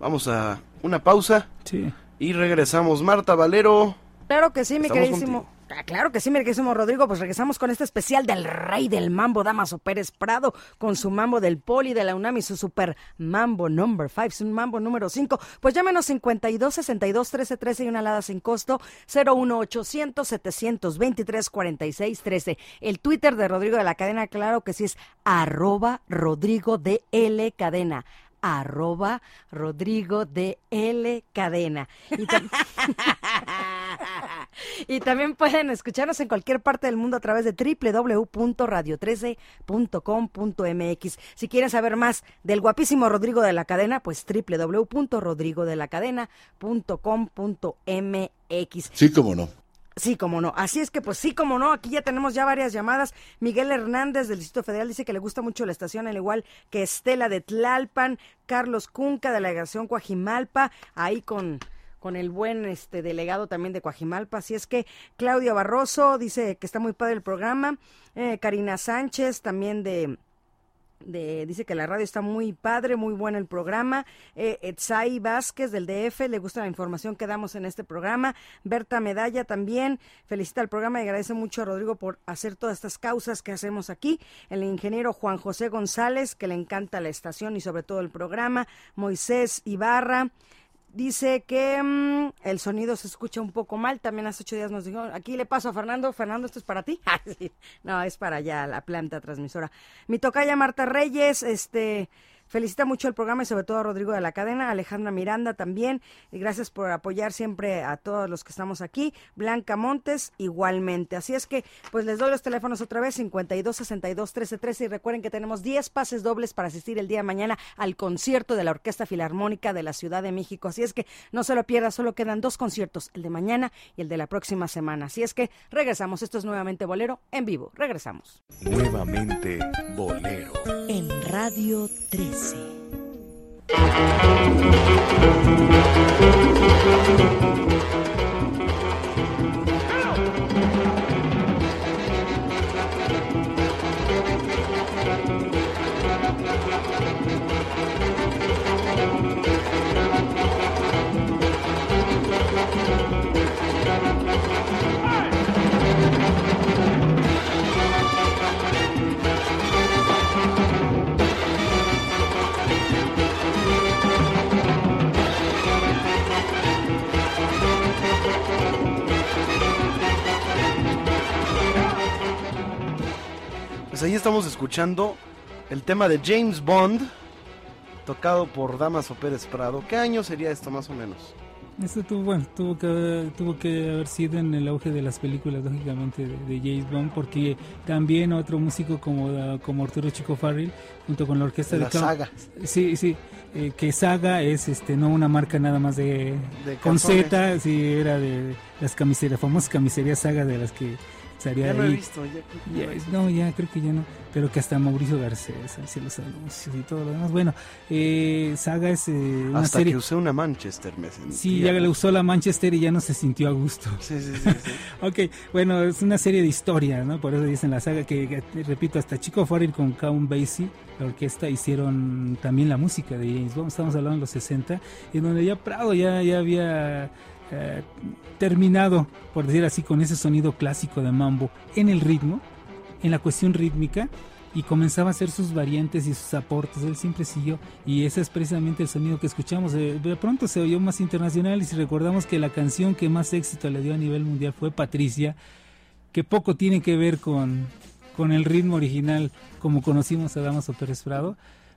vamos a una pausa Sí. y regresamos. Marta Valero, Claro que sí, mi queridísimo. Claro que sí, mi queridísimo Rodrigo. Pues regresamos con este especial del rey del mambo, Damaso Pérez Prado, con su mambo del Poli de la UNAM y su super mambo number 5, su mambo número 5. Pues llámenos 52 62 13 13 y una alada sin costo 01 800 723 46 13. El Twitter de Rodrigo de la Cadena, claro que sí es arroba Rodrigo de L Cadena arroba Rodrigo de L Cadena. Y, tam- y también pueden escucharnos en cualquier parte del mundo a través de www.radio13.com.mx. Si quieren saber más del guapísimo Rodrigo de la Cadena, pues www.rodrigodelacadena.com.mx. Sí, cómo no. Sí, como no. Así es que, pues sí, como no. Aquí ya tenemos ya varias llamadas. Miguel Hernández del Distrito Federal dice que le gusta mucho la estación, al igual que Estela de Tlalpan, Carlos Cunca, delegación Coajimalpa, ahí con con el buen este delegado también de Coajimalpa. Así es que Claudia Barroso dice que está muy padre el programa. Eh, Karina Sánchez también de de, dice que la radio está muy padre, muy bueno el programa. Eh, Etzai Vázquez del DF, le gusta la información que damos en este programa. Berta Medalla también felicita el programa y agradece mucho a Rodrigo por hacer todas estas causas que hacemos aquí. El ingeniero Juan José González, que le encanta la estación y sobre todo el programa. Moisés Ibarra. Dice que mm, el sonido se escucha un poco mal. También hace ocho días nos dijo, aquí le paso a Fernando. Fernando, esto es para ti. Ah. No, es para allá la planta transmisora. Mi tocaya Marta Reyes, este, Felicita mucho el programa y sobre todo a Rodrigo de la Cadena, Alejandra Miranda también. Y gracias por apoyar siempre a todos los que estamos aquí. Blanca Montes igualmente. Así es que pues les doy los teléfonos otra vez 52 62 13 13 y recuerden que tenemos 10 pases dobles para asistir el día de mañana al concierto de la Orquesta Filarmónica de la Ciudad de México. Así es que no se lo pierda, solo quedan dos conciertos, el de mañana y el de la próxima semana. Así es que regresamos. Esto es nuevamente Bolero en vivo. Regresamos. Nuevamente Bolero. En Radio 13. Pues ahí estamos escuchando el tema de James Bond, tocado por Damaso Pérez Prado. ¿Qué año sería esto más o menos? Esto tuvo, bueno, tuvo que, haber- tuvo que haber sido en el auge de las películas, lógicamente, de, de James Bond, porque también otro músico como, como Arturo Chico Farrell, junto con la orquesta De de la saga. Sí, sí, eh, que Saga es este no una marca nada más de, De con. Z, sí, era de las camiserías, famosas camiserías Saga de las que salía Ya no he ahí. visto. Ya, creo que Ya, no he visto. no, ya creo que ya no, pero que hasta Mauricio Garcés hacía los anuncios y todo lo demás. Bueno, eh, Saga es eh, una Hasta serie. que usé una Manchester, me sentía. Sí, ya le usó la Manchester y ya no se sintió a gusto. Sí, sí, sí. sí. Ok, bueno, es una serie de historia, ¿no? Por eso dicen la saga que, que, repito, hasta Chico Farrell con Count Basie, la orquesta, hicieron también la música de James Bond. Estamos hablando de los 60, en donde ya Prado ya, ya había eh, terminado, por decir así, con ese sonido clásico de mambo en el ritmo, en la cuestión rítmica, y comenzaba a hacer sus variantes y sus aportes. Él siempre y ese es precisamente el sonido que escuchamos. De, de pronto se oyó más internacional, y si recordamos que la canción que más éxito le dio a nivel mundial fue Patricia, que poco tiene que ver con, con el ritmo original como conocimos a Damaso Pérez Prado,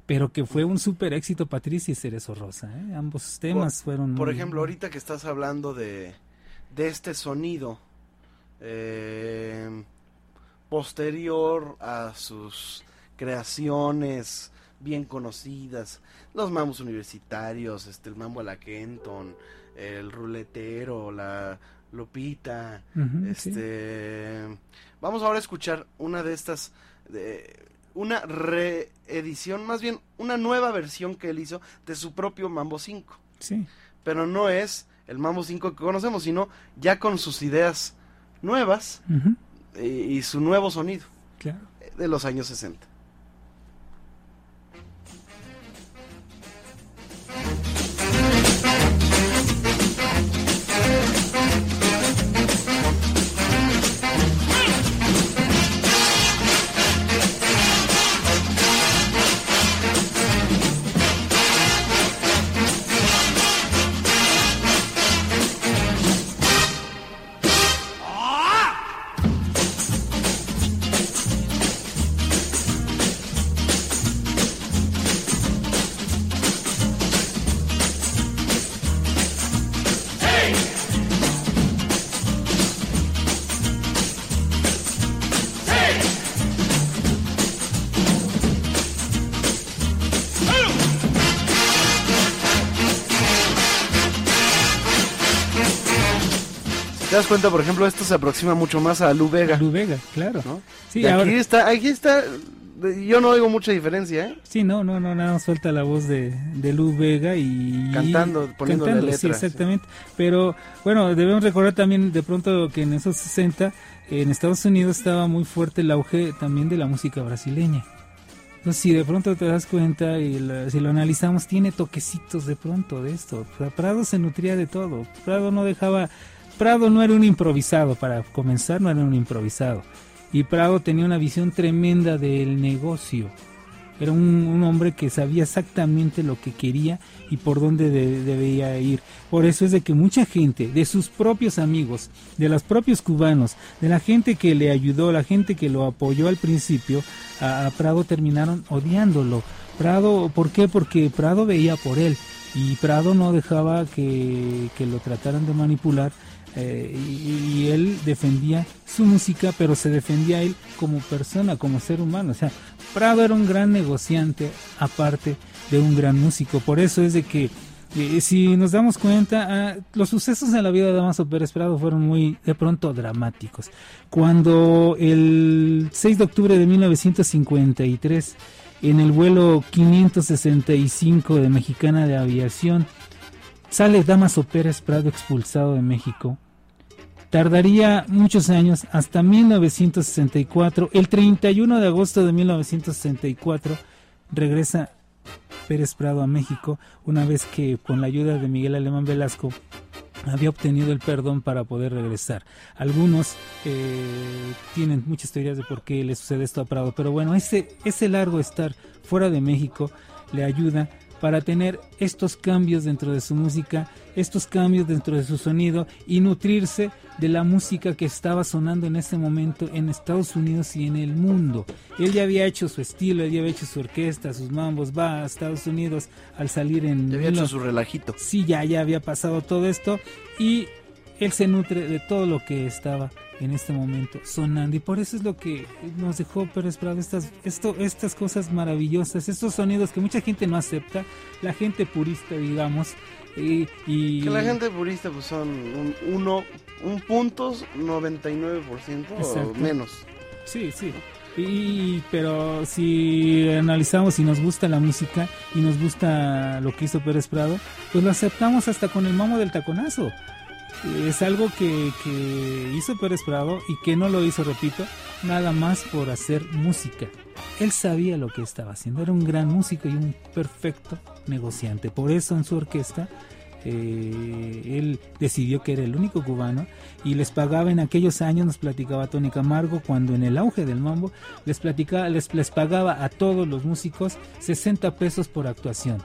pero que fue un súper éxito Patricia y Cerezo Rosa. ¿eh? Ambos temas fueron... Por muy- ejemplo, ahorita que estás hablando de, de este sonido eh, posterior a sus creaciones bien conocidas, los mambos universitarios, este, el mambo a la Kenton, el ruletero, la Lupita, este, vamos ahora a escuchar una de estas, de- una reedición, más bien una nueva versión que él hizo de su propio Mambo 5 Sí, pero no es el Mambo 5 que conocemos, sino ya con sus ideas nuevas y, y su nuevo sonido claro. de los años 60. Das cuenta, por ejemplo, esto se aproxima mucho más a Lu Vega? Lu Vega, claro. ¿no? Sí, Y aquí ahora- está, aquí está, yo no oigo mucha diferencia, ¿eh? Sí, no, no, no, nada más falta la voz de, de Lu Vega y... Cantando, poniéndole cantando, letra, Sí, exactamente. Pero bueno, debemos recordar también de pronto que en esos 60 en Estados Unidos estaba muy fuerte el auge también de la música brasileña. Entonces, si de pronto te das cuenta y lo- si lo analizamos, tiene toquecitos de pronto de esto. Prado se nutría de todo. Prado no dejaba. Prado no era un improvisado, para comenzar, no era un improvisado. Y Prado tenía una visión tremenda del negocio. Era un, hombre que sabía exactamente lo que quería y por dónde de- debía ir. Por eso es de que mucha gente, de sus propios amigos, de los propios cubanos, de la gente que le ayudó, la gente que lo apoyó al principio, a, a Prado terminaron odiándolo. Prado, ¿por qué? Porque Prado veía por él y Prado no dejaba que, que lo trataran de manipular eh, y, él defendía su música, pero se defendía él como persona, como ser humano. O sea, Prado era un gran negociante, aparte de un gran músico. Por eso es de que, eh, si nos damos cuenta, ah, los sucesos en la vida de Damaso Pérez Prado fueron muy, de pronto, dramáticos. Cuando el 6 de octubre de 1953, en el vuelo 565 de Mexicana de Aviación, sale Damaso Pérez Prado expulsado de México. Tardaría muchos años, hasta 1964. El 31 de agosto de 1964 regresa Pérez Prado a México, una vez que con la ayuda de Miguel Alemán Velasco había obtenido el perdón para poder regresar. Algunos eh, tienen muchas teorías de por qué le sucede esto a Prado, pero bueno, ese, ese largo estar fuera de México le ayuda para tener estos cambios dentro de su música, estos cambios dentro de su sonido y nutrirse de la música que estaba sonando en ese momento en Estados Unidos y en el mundo. Él ya había hecho su estilo, él ya había hecho su orquesta, sus mambos, va a Estados Unidos al salir en... Ya había hecho su relajito. sí, ya, ya había pasado todo esto y él se nutre de todo lo que estaba en este momento sonando y por eso es lo que nos dejó Pérez Prado estas, esto, estas cosas maravillosas, estos sonidos que mucha gente no acepta, la gente purista digamos y, y- Que la gente purista pues son un, uno, un punto 99% o Exacto. menos. Sí, sí. Y, pero si analizamos y nos gusta la música y nos gusta lo que hizo Pérez Prado, pues lo aceptamos hasta con el mamo del taconazo. Es algo que, que hizo Pérez Prado y que no lo hizo, repito, nada más por hacer música. Él sabía lo que estaba haciendo, era un gran músico y un perfecto negociante. Por eso en su orquesta eh, él decidió que era el único cubano y les pagaba en aquellos años, nos platicaba Tony Camargo, cuando en el auge del mambo, les, les, les pagaba a todos los músicos 60 pesos por actuación.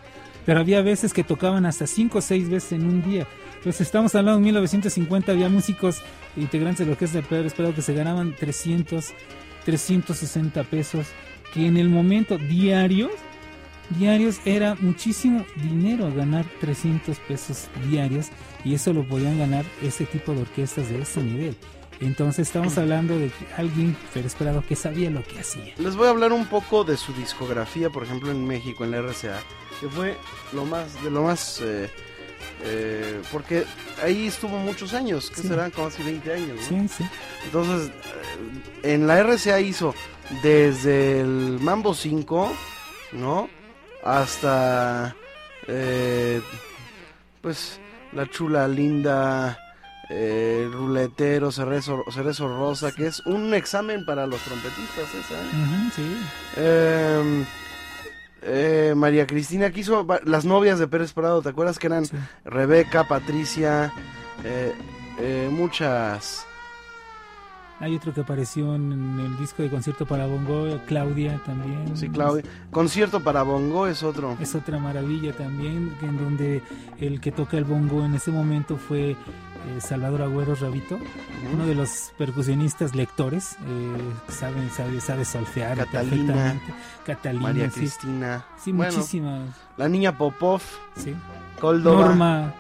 Pero había veces que tocaban hasta 5 o 6 veces en un día. Entonces estamos hablando de 1950, había músicos integrantes de la orquesta de Pedro Esperado que se ganaban 300, 360 pesos, que en el momento diarios diarios era muchísimo dinero ganar 300 pesos diarios y eso lo podían ganar ese tipo de orquestas de ese nivel. Entonces estamos hablando de alguien Pérez Prado que sabía lo que hacía. Les voy a hablar un poco de su discografía, por ejemplo, en México, en la RCA, que fue lo más, de lo más, eh, eh, porque ahí estuvo muchos años, que Sí. serán como casi 20 años, ¿no? Sí, sí. Entonces, eh, en la RCA hizo desde el Mambo 5, ¿no? Hasta, eh, pues, La Chula Linda, eh, Ruletero, Cerezo, Cerezo Rosa, que es un examen para los trompetistas, esa. ¿eh? Ujú, sí. Eh, eh, María Cristina, que hizo las novias de Pérez Prado, ¿te acuerdas que eran Sí. Rebeca, Patricia, eh, eh, muchas... Hay otro que apareció en el disco de concierto para bongo, Claudia también. Sí, Claudia. Concierto para bongo es otro. Es otra maravilla también, en donde el que toca el bongo en ese momento fue eh, Salvador Agüero Rabito, uno de los percusionistas lectores, eh, sabe, sabe, sabe solfear Catalina, perfectamente. Catalina, María sí. Cristina. Sí, Bueno, muchísimas. La niña Popov, Sí. Córdoba. Norma,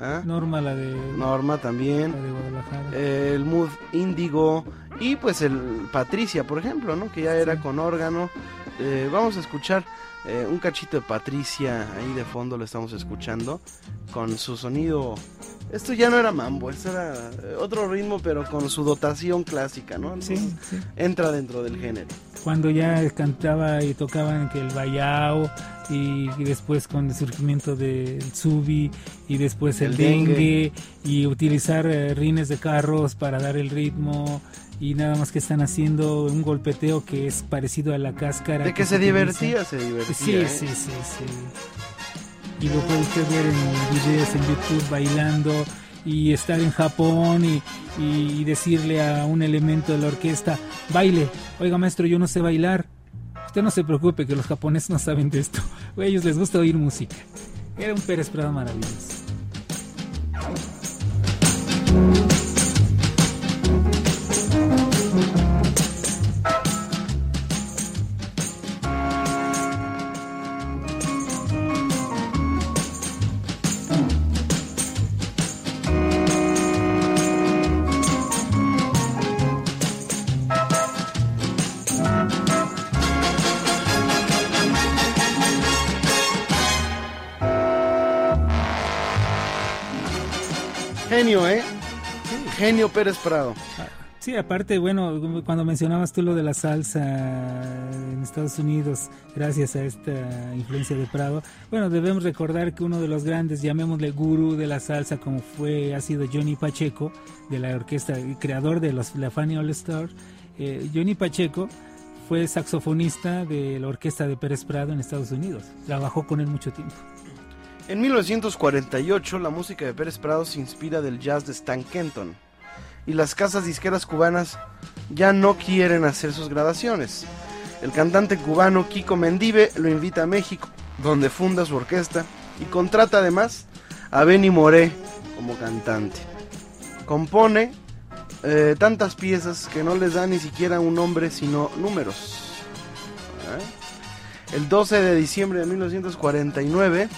¿ah? Norma la de, Norma la también. de Guadalajara. El Mood Índigo. Y pues el Patricia, por ejemplo, ¿no? Que ya era Sí. con órgano. Eh, vamos a escuchar eh, un cachito de Patricia. Ahí de fondo lo estamos escuchando. Con su sonido. Esto ya no era mambo, esto era eh, otro ritmo, pero con su dotación clásica, ¿no? Sí, sí. Entra dentro del género. Cuando ya cantaba y tocaban que el Bayao y, y después con el surgimiento del Subi y después el, El dengue. dengue. y utilizar eh, rines de carros para dar el ritmo y nada más que están haciendo un golpeteo que es parecido a la cáscara. De que se divertía, se divertía. Sí, ¿eh? sí, sí, sí. Y lo puede usted ver en videos en YouTube bailando y estar en Japón y, y decirle a un elemento de la orquesta, baile, oiga maestro, yo no sé bailar. Usted no se preocupe que los japoneses no saben de esto. A ellos les gusta oír música. Era un Pérez Prado maravilloso. Genio Pérez Prado. Sí, aparte, bueno, cuando mencionabas tú lo de la salsa en Estados Unidos, gracias a esta influencia de Prado, bueno, debemos recordar que uno de los grandes, llamémosle gurú de la salsa, como fue, ha sido Johnny Pacheco, de la orquesta, y creador de los La Fania All Star, eh, Johnny Pacheco fue saxofonista de la orquesta de Pérez Prado en Estados Unidos. Trabajó con él mucho tiempo. En 1948, la música de Pérez Prado se inspira del jazz de Stan Kenton. Y las casas disqueras cubanas ya no quieren hacer sus grabaciones. El cantante cubano Kiko Mendive lo invita a México, donde funda su orquesta y contrata además a Benny Moré como cantante. Compone eh, tantas piezas que no les da ni siquiera un nombre sino números. ¿Eh? El 12 de diciembre de 1949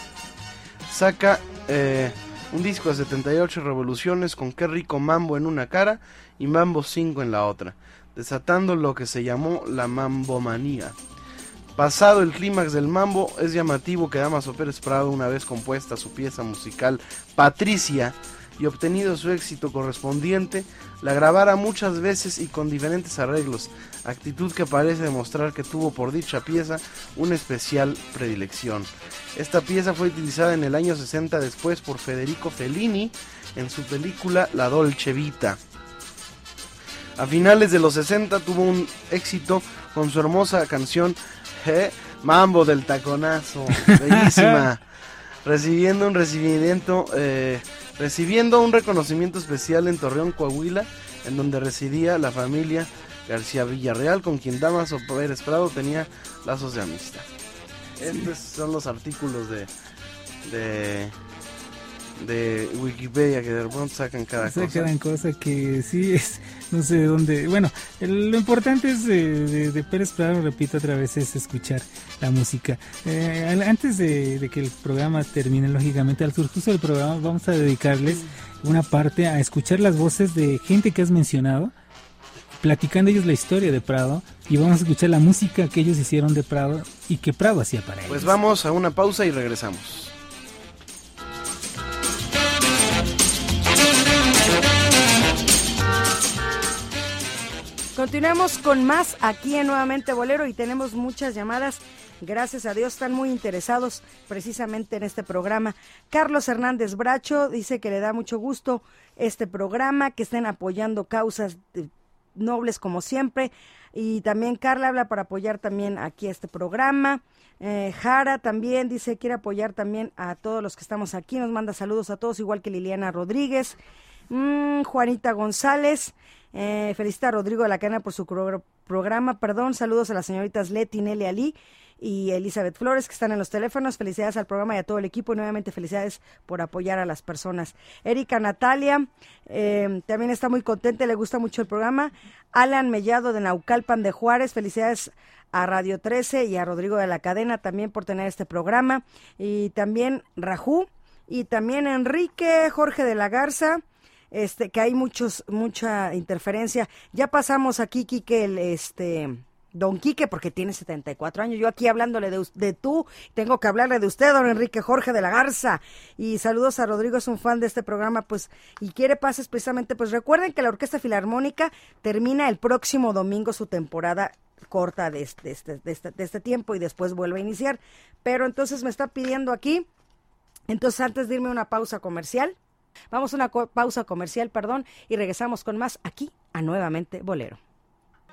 saca eh, un disco de 78 revoluciones con Qué rico mambo en una cara y Mambo 5 en la otra, desatando lo que se llamó la mambomanía. Pasado el clímax del mambo, es llamativo que Damaso Pérez Prado, una vez compuesta su pieza musical Patricia y obtenido su éxito correspondiente, la grabara muchas veces y con diferentes arreglos, actitud que parece demostrar que tuvo por dicha pieza una especial predilección. Esta pieza fue utilizada en el año 60 después por Federico Fellini en su película La Dolce Vita. A finales de los 60 tuvo un éxito con su hermosa canción eh, Mambo del Taconazo, bellísima, recibiendo un recibimiento, eh, recibiendo un reconocimiento especial en Torreón, Coahuila, en donde residía la familia García Villarreal, con quien Damaso Pérez Prado tenía lazos de amistad. Estos son los artículos de, de, de Wikipedia que de pronto sacan cada cosa. gran cosa que sí es, no sé de dónde. Bueno, el- lo importante es de, de- de Pérez Prado, repito otra vez, es escuchar la música. Eh, antes de, de que el programa termine, lógicamente, al transcurso del programa vamos a dedicarles una parte a escuchar las voces de gente que has mencionado, platicando ellos la historia de Prado, y vamos a escuchar la música que ellos hicieron de Prado y que Prado hacía para ellos. Pues vamos a una pausa y regresamos. Continuamos con más aquí en Nuevamente Bolero y tenemos muchas llamadas. Gracias a Dios están muy interesados precisamente en este programa. Carlos Hernández Bracho dice que le da mucho gusto este programa, que estén apoyando causas nobles como siempre. Y también Carla habla para apoyar también aquí este programa. Eh, Jara también dice quiere apoyar también a todos los que estamos aquí. Nos manda saludos a todos, igual que Liliana Rodríguez. Mm, Juanita González. Eh, felicita a Rodrigo de la Cana por su programa. Perdón, saludos a las señoritas Leti, Nelly Ali y Elizabeth Flores que están en los teléfonos. Felicidades al programa y a todo el equipo y nuevamente felicidades por apoyar a las personas. Erika Natalia eh, también está muy contenta, le gusta mucho el programa. Alan Mellado de Naucalpan de Juárez, felicidades a Radio 13 y a Rodrigo de la Cadena también por tener este programa. Y también Rajú y también Enrique Jorge de la Garza este que hay muchos mucha interferencia. Ya pasamos aquí Quique el este Don Quique, porque tiene 74 años. Yo aquí hablándole de, de tú, tengo que hablarle de usted, don Enrique Jorge de la Garza. Y saludos a Rodrigo, es un fan de este programa, pues, y quiere pases precisamente. Pues recuerden que la Orquesta Filarmónica termina el próximo domingo su temporada corta de este, de este, de este, de este tiempo y después vuelve a iniciar. Pero entonces me está pidiendo aquí, entonces antes de irme a una pausa comercial, Vamos a una pausa comercial, perdón, y regresamos con más aquí a Nuevamente Bolero.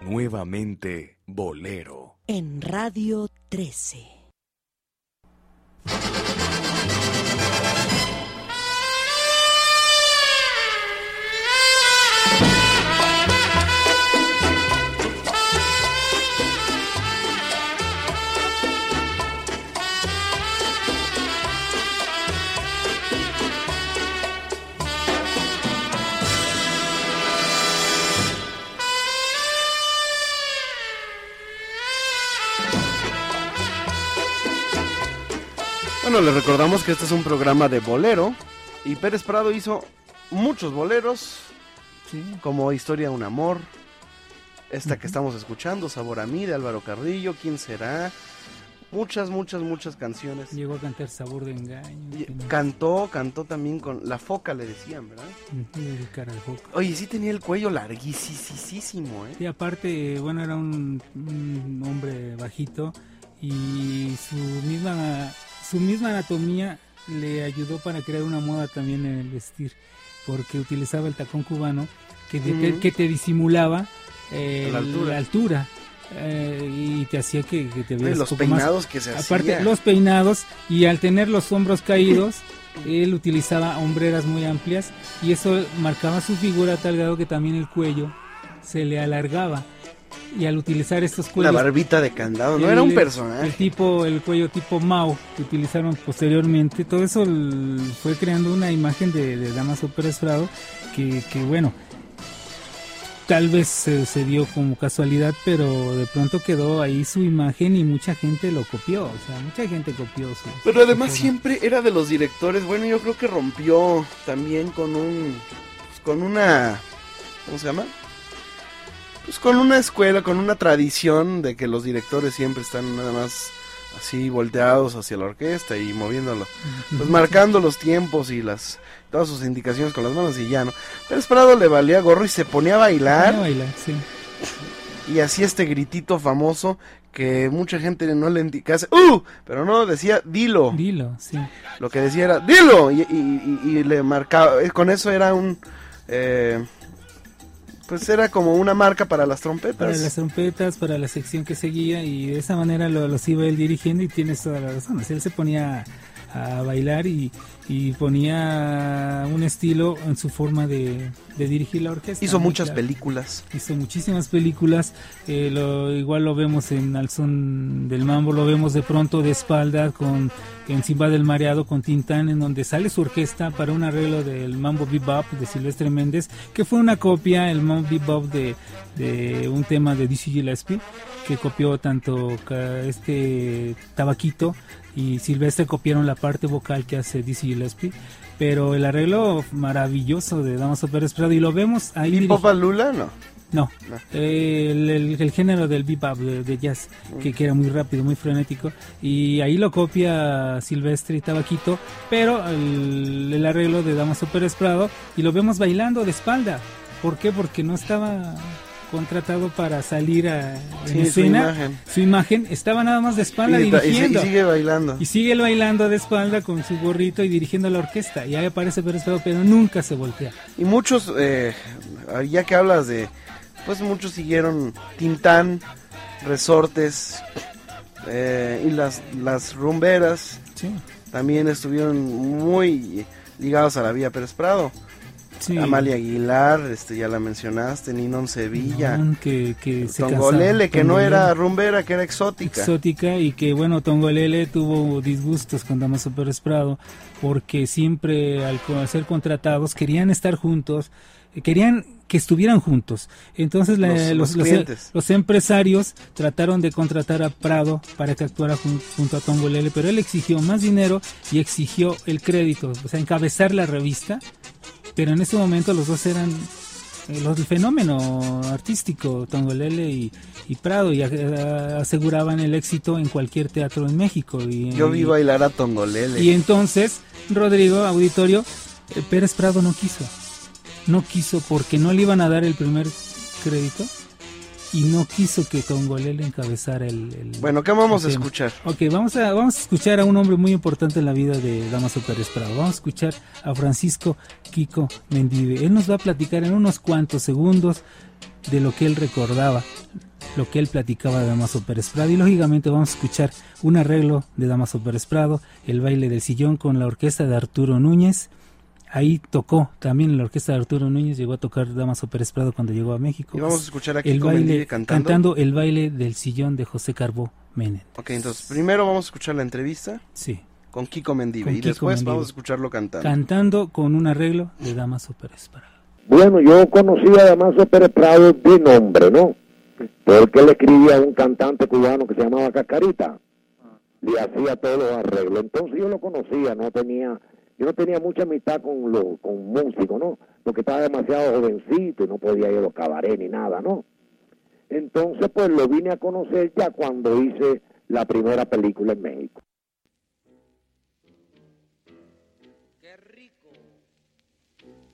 Nuevamente Bolero. En Radio 13. Bueno, les recordamos que este es un programa de bolero y Pérez Prado hizo muchos boleros, como Historia de un Amor, esta que estamos escuchando, Sabor a mí, de Álvaro Carrillo, ¿Quién será? Muchas, muchas, muchas canciones. Llegó a cantar Sabor de Engaño. Y Cantó, cantó también con La Foca, le decían, ¿verdad? El cara de foca. Oye, sí tenía el cuello larguísimo, ¿eh? Y aparte, bueno, era un, un hombre bajito y su misma, su misma anatomía le ayudó para crear una moda también en el vestir, porque utilizaba el tacón cubano que, Ujú. que te disimulaba eh, La altura. la altura, eh, y te hacía que, que te los poco más- peinados que se Aparte, hacía. los peinados y al tener los hombros caídos, él utilizaba hombreras muy amplias y eso marcaba su figura a tal grado que también el cuello se le alargaba. Y al utilizar estos La cuellos... barbita de candado, no el- era un El personaje. tipo, el cuello tipo Mao que utilizaron posteriormente, todo eso fue creando una imagen de, de Damaso Pérez Prado que, que bueno, tal vez se, se dio como casualidad, pero de pronto quedó ahí su imagen y mucha gente lo copió, o sea, mucha gente copió su... Pero además su siempre era de los directores. Bueno, yo creo que rompió también con un. pues, con una. ¿Cómo se llama? Pues con una escuela, con una tradición de que los directores siempre están nada más así volteados hacia la orquesta y moviéndolo. Pues marcando los tiempos y las. todas sus indicaciones con las manos y ya, ¿no? Pero Esperado le valía gorro y se ponía a bailar. Ah, bailar, sí. y hacía este gritito famoso que mucha gente no le entiende. ¡Uh! Pero no, decía dilo. Dilo, sí. Lo que decía era dilo. Y, y- y- y le marcaba. eh, Con eso era un. eh, pues era como una marca para las trompetas. Para las trompetas, para la sección que seguía y de esa manera lo- los iba él dirigiendo y tienes toda la razón. o él se ponía a bailar y, y ponía un estilo en su forma de, de dirigir la orquesta. Hizo muchas claro. películas. Hizo muchísimas películas, eh, lo, igual lo vemos en Al son del mambo, lo vemos de pronto de espalda con en Simba del Mareado con Tintán, en donde sale su orquesta para un arreglo del Mambo Bebop de Silvestre Méndez, que fue una copia, el Mambo Bebop de, de un tema de Dizzy Gillespie, que copió tanto este Tabaquito y Silvestre copiaron la parte vocal que hace Dizzy Gillespie. Pero el arreglo maravilloso de Damaso Pérez Prado y lo vemos ahí. ¿Y Popa Lula? No. no, eh, el, el- el género del bebop de, de jazz, que, que era muy rápido, muy frenético, y ahí lo copia Silvestre y Tabaquito, pero el, el arreglo de Damaso Pérez Prado, y lo vemos bailando de espalda. ¿Por qué? Porque no estaba contratado para salir a, en Sí, su escena. imagen. Su imagen estaba nada más de espalda Y, y sigue bailando. Y sigue bailando de espalda con su gorrito y dirigiendo la orquesta. Y ahí aparece Pérez Prado, pero nunca se voltea. Y muchos, eh, ya que hablas de, pues muchos siguieron Tintán, Resortes eh, y las, las rumberas. Sí. También estuvieron muy ligados a la vía Pérez Prado. Sí. Amalia Aguilar, este ya la mencionaste, Ninón Sevilla, que, que se Tongolele, que no era rumbera, que era exótica. exótica y que bueno Tongolele tuvo disgustos con Damaso Pérez Prado porque siempre al ser contratados querían estar juntos querían que estuvieran juntos entonces la- Los- los, los empresarios trataron de contratar a Prado para que actuara jun- junto a Tongolele pero él exigió más dinero y exigió el crédito o sea encabezar la revista pero en ese momento los dos eran eh, los del fenómeno artístico, Tongolele y, y Prado, y a- aseguraban el éxito en cualquier teatro en México. Y, Yo vi bailar a Tongolele. y entonces, Rodrigo, auditorio, eh, Pérez Prado no quiso. No quiso porque no le iban a dar el primer crédito y no quiso que Tongolele encabezara el, el- Bueno, ¿qué vamos a escuchar? Ok, vamos a, vamos a escuchar a un hombre muy importante en la vida de Damaso Pérez Prado. Vamos a escuchar a Francisco Kiko Mendive. Él nos va a platicar en unos cuantos segundos de lo que él recordaba, lo que él platicaba de Damaso Pérez Prado. Y lógicamente vamos a escuchar un arreglo de Damaso Pérez Prado, el baile del sillón con la orquesta de Arturo Núñez. Ahí tocó también la orquesta de Arturo Núñez, llegó a tocar Damaso Pérez Prado cuando llegó a México. Y vamos a escuchar a el baile, Mendive cantando. el baile del sillón de José Carbó Menem. Ok, entonces primero vamos a escuchar la entrevista Sí. con Kiko Mendive Con y Kiko después Mendive. vamos a escucharlo cantando. Cantando con un arreglo de Damaso Pérez Prado. Bueno, yo conocí a Damaso Pérez Prado de nombre, ¿no? Porque él escribía a un cantante cubano que se llamaba Cacarita. Le hacía todos los arreglos. Entonces yo lo conocía, no tenía, yo no tenía mucha amistad con los con músicos, ¿no? Porque estaba demasiado jovencito y no podía ir a los cabarets ni nada, ¿no? Entonces, pues lo vine a conocer ya cuando hice la primera película en México. Candela.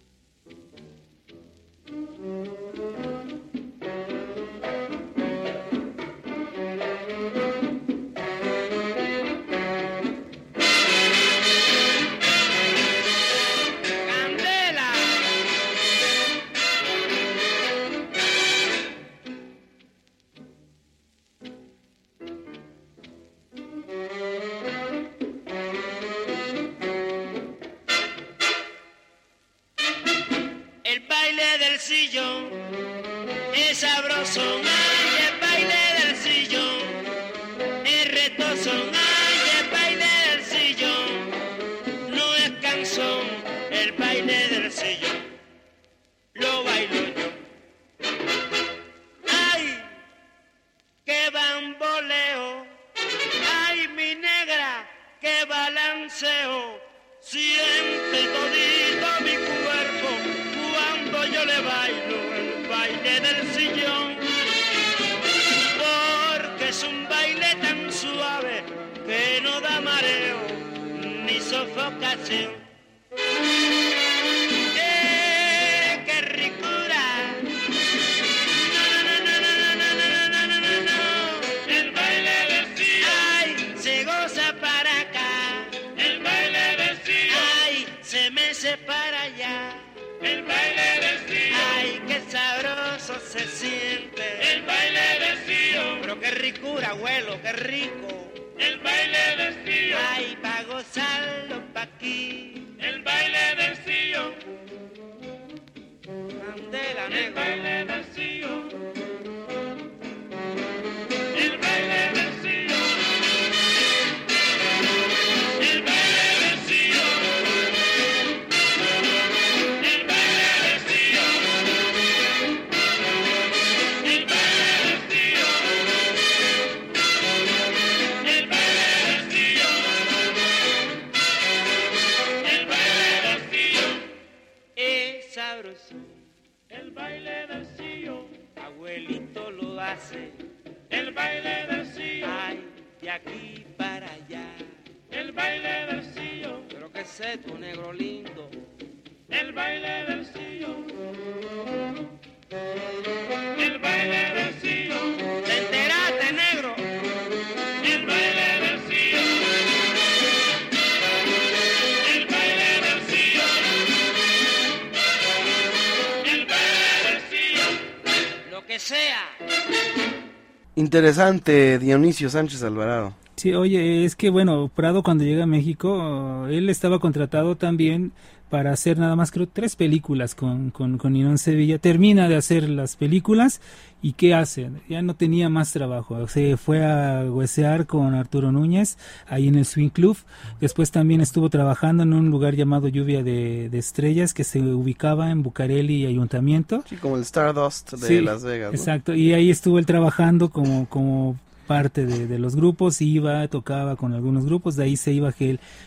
Interesante, Dionisio Sánchez Alvarado. Sí, oye, es que bueno, Prado cuando llega a México, él estaba contratado también para hacer nada más creo tres películas con, con, con Irón Sevilla. Termina de hacer las películas y ¿qué hace? Ya no tenía más trabajo. Se fue a huesear con Arturo Núñez ahí en el Swing Club. Después también estuvo trabajando en un lugar llamado Lluvia de, de Estrellas que se ubicaba en Bucareli y Ayuntamiento. Sí, como el Stardust de Sí, Las Vegas. ¿no? Exacto, y ahí estuvo él trabajando como, como parte de, los grupos, iba, tocaba con algunos grupos, de ahí se iba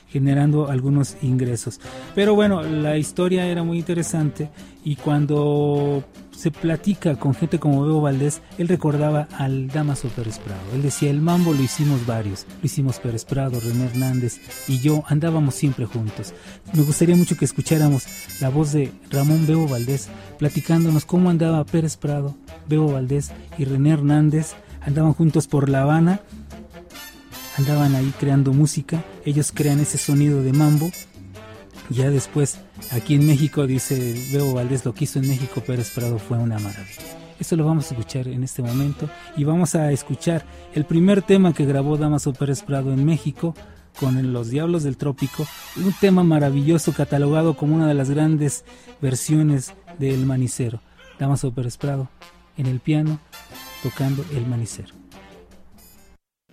generando algunos ingresos. Pero bueno, la historia era muy interesante y cuando se platica con gente como Bebo Valdés, él recordaba al Damaso Pérez Prado. Él decía, el mambo lo hicimos varios, lo hicimos Pérez Prado, René Hernández y yo andábamos siempre juntos. Me gustaría mucho que escucháramos la voz de Ramón Bebo Valdés platicándonos cómo andaba Pérez Prado, Bebo Valdés y René Hernández, andaban juntos por La Habana, andaban ahí creando música, ellos crean ese sonido de mambo, ya después aquí en México dice Bebo Valdés lo que hizo en México Pérez Prado fue una maravilla. Eso lo vamos a escuchar en este momento y vamos a escuchar el primer tema que grabó Damaso Pérez Prado en México con Los Diablos del Trópico, un tema maravilloso catalogado como una de las grandes versiones del Manicero. Damaso Pérez Prado en el piano tocando el Manicero.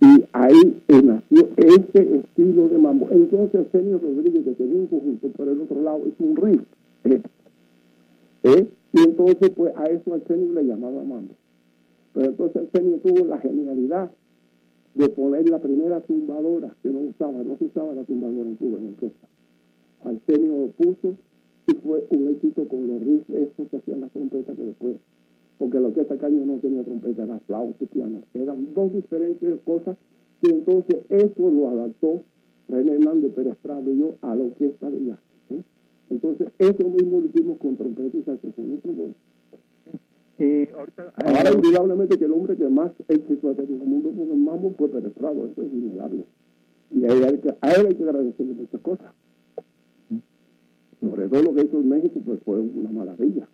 Y ahí nació ese estilo de mambo. Entonces Arsenio Rodríguez, que tenía un conjunto por el otro lado, es un riff. ¿eh? ¿Eh? Y entonces, pues a eso Arsenio le llamaba mambo. Pero entonces Arsenio tuvo la genialidad de poner la primera tumbadora que no usaba, no se usaba la tumbadora en Cuba en orquesta. Arsenio lo puso y fue un éxito con los riffs estos que hacían las trompetas que después, porque la orquesta caño no tenía trompeta, era flauta piano, eran dos diferentes cosas y entonces eso lo adaptó René Hernández Pérez Prado y yo a la orquesta de jazz. ¿eh? Entonces eso mismo lo hicimos con trompeta y saxofón. Eh, ahorita, Ahora, indudablemente que el hombre que más éxito ha tenido en el mundo con el mambo fue Pérez Prado, eso es innegable. Y a él, hay que, a él hay que agradecerle muchas cosas. Sobre todo lo que hizo en México, pues fue una maravilla.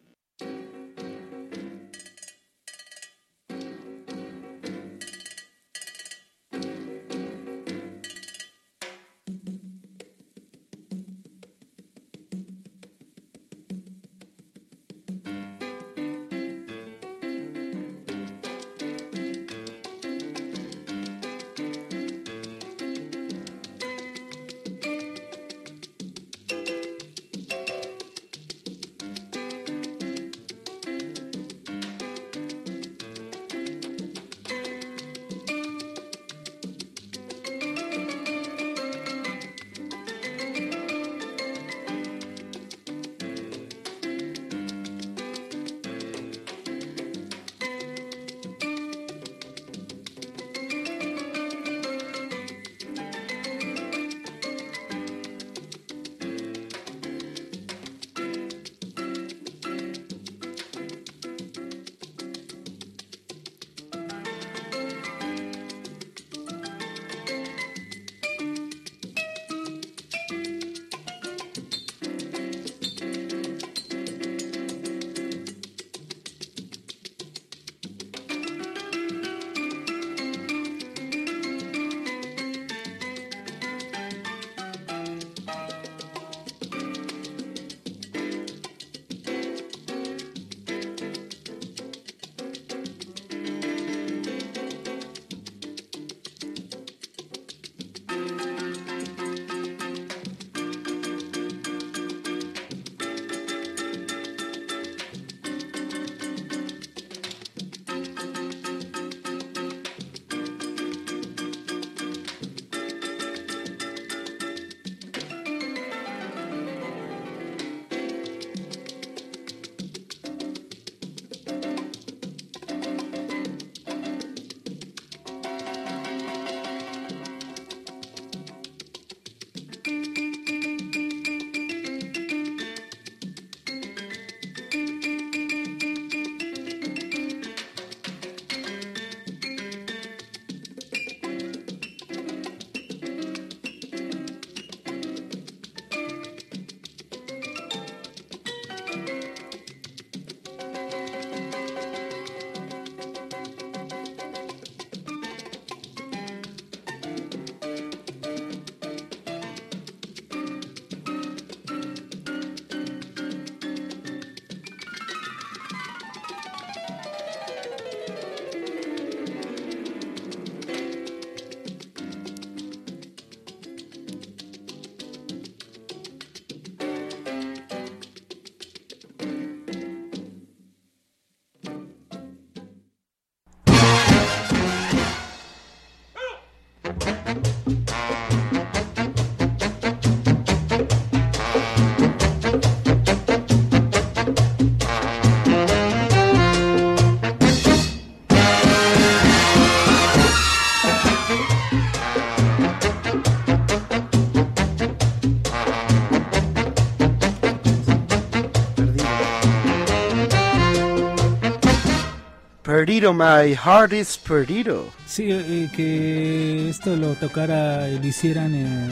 Perdido, My Heart is Perdido. Sí, eh, que esto lo tocara, lo hicieran eh,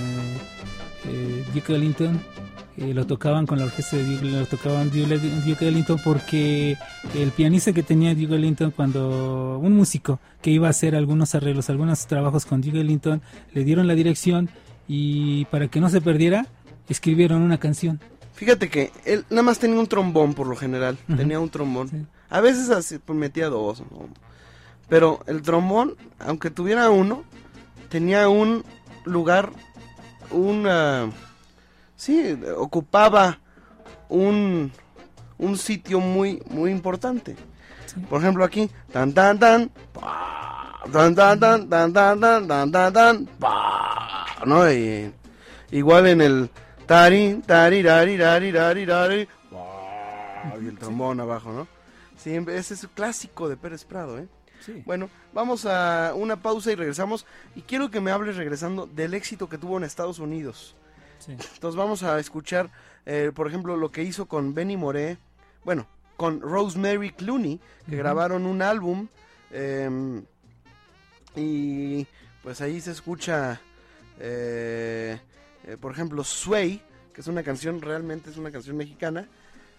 eh, Duke Ellington, eh, lo tocaban con la orquesta de lo tocaban Duke, Duke Ellington porque el pianista que tenía Duke Ellington cuando un músico que iba a hacer algunos arreglos, algunos trabajos con Duke Ellington, le dieron la dirección y para que no se perdiera, escribieron una canción. Fíjate que él nada más tenía un trombón por lo general, tenía un trombón. A veces así, pues, metía dos, ¿no? pero el trombón, aunque tuviera uno, tenía un lugar, una, sí, ocupaba un, un sitio muy, muy importante. Por ejemplo aquí, tan tan tan, pa, tan tan tan, tan tan tan, tan tan tan, pa, ¿no? Y, igual en el tari, tari, rari, rari, rari, rari, pa, y el trombón abajo, ¿no? Sí, ese es clásico de Pérez Prado, ¿eh? Bueno, vamos a una pausa y regresamos. Y quiero que me hables regresando del éxito que tuvo en Estados Unidos. Entonces vamos a escuchar, eh, por ejemplo, lo que hizo con Benny Moré, bueno, con Rosemary Clooney, que grabaron un álbum. eh, y pues ahí se escucha, eh, eh, por ejemplo, Sway, que es una canción, realmente es una canción mexicana,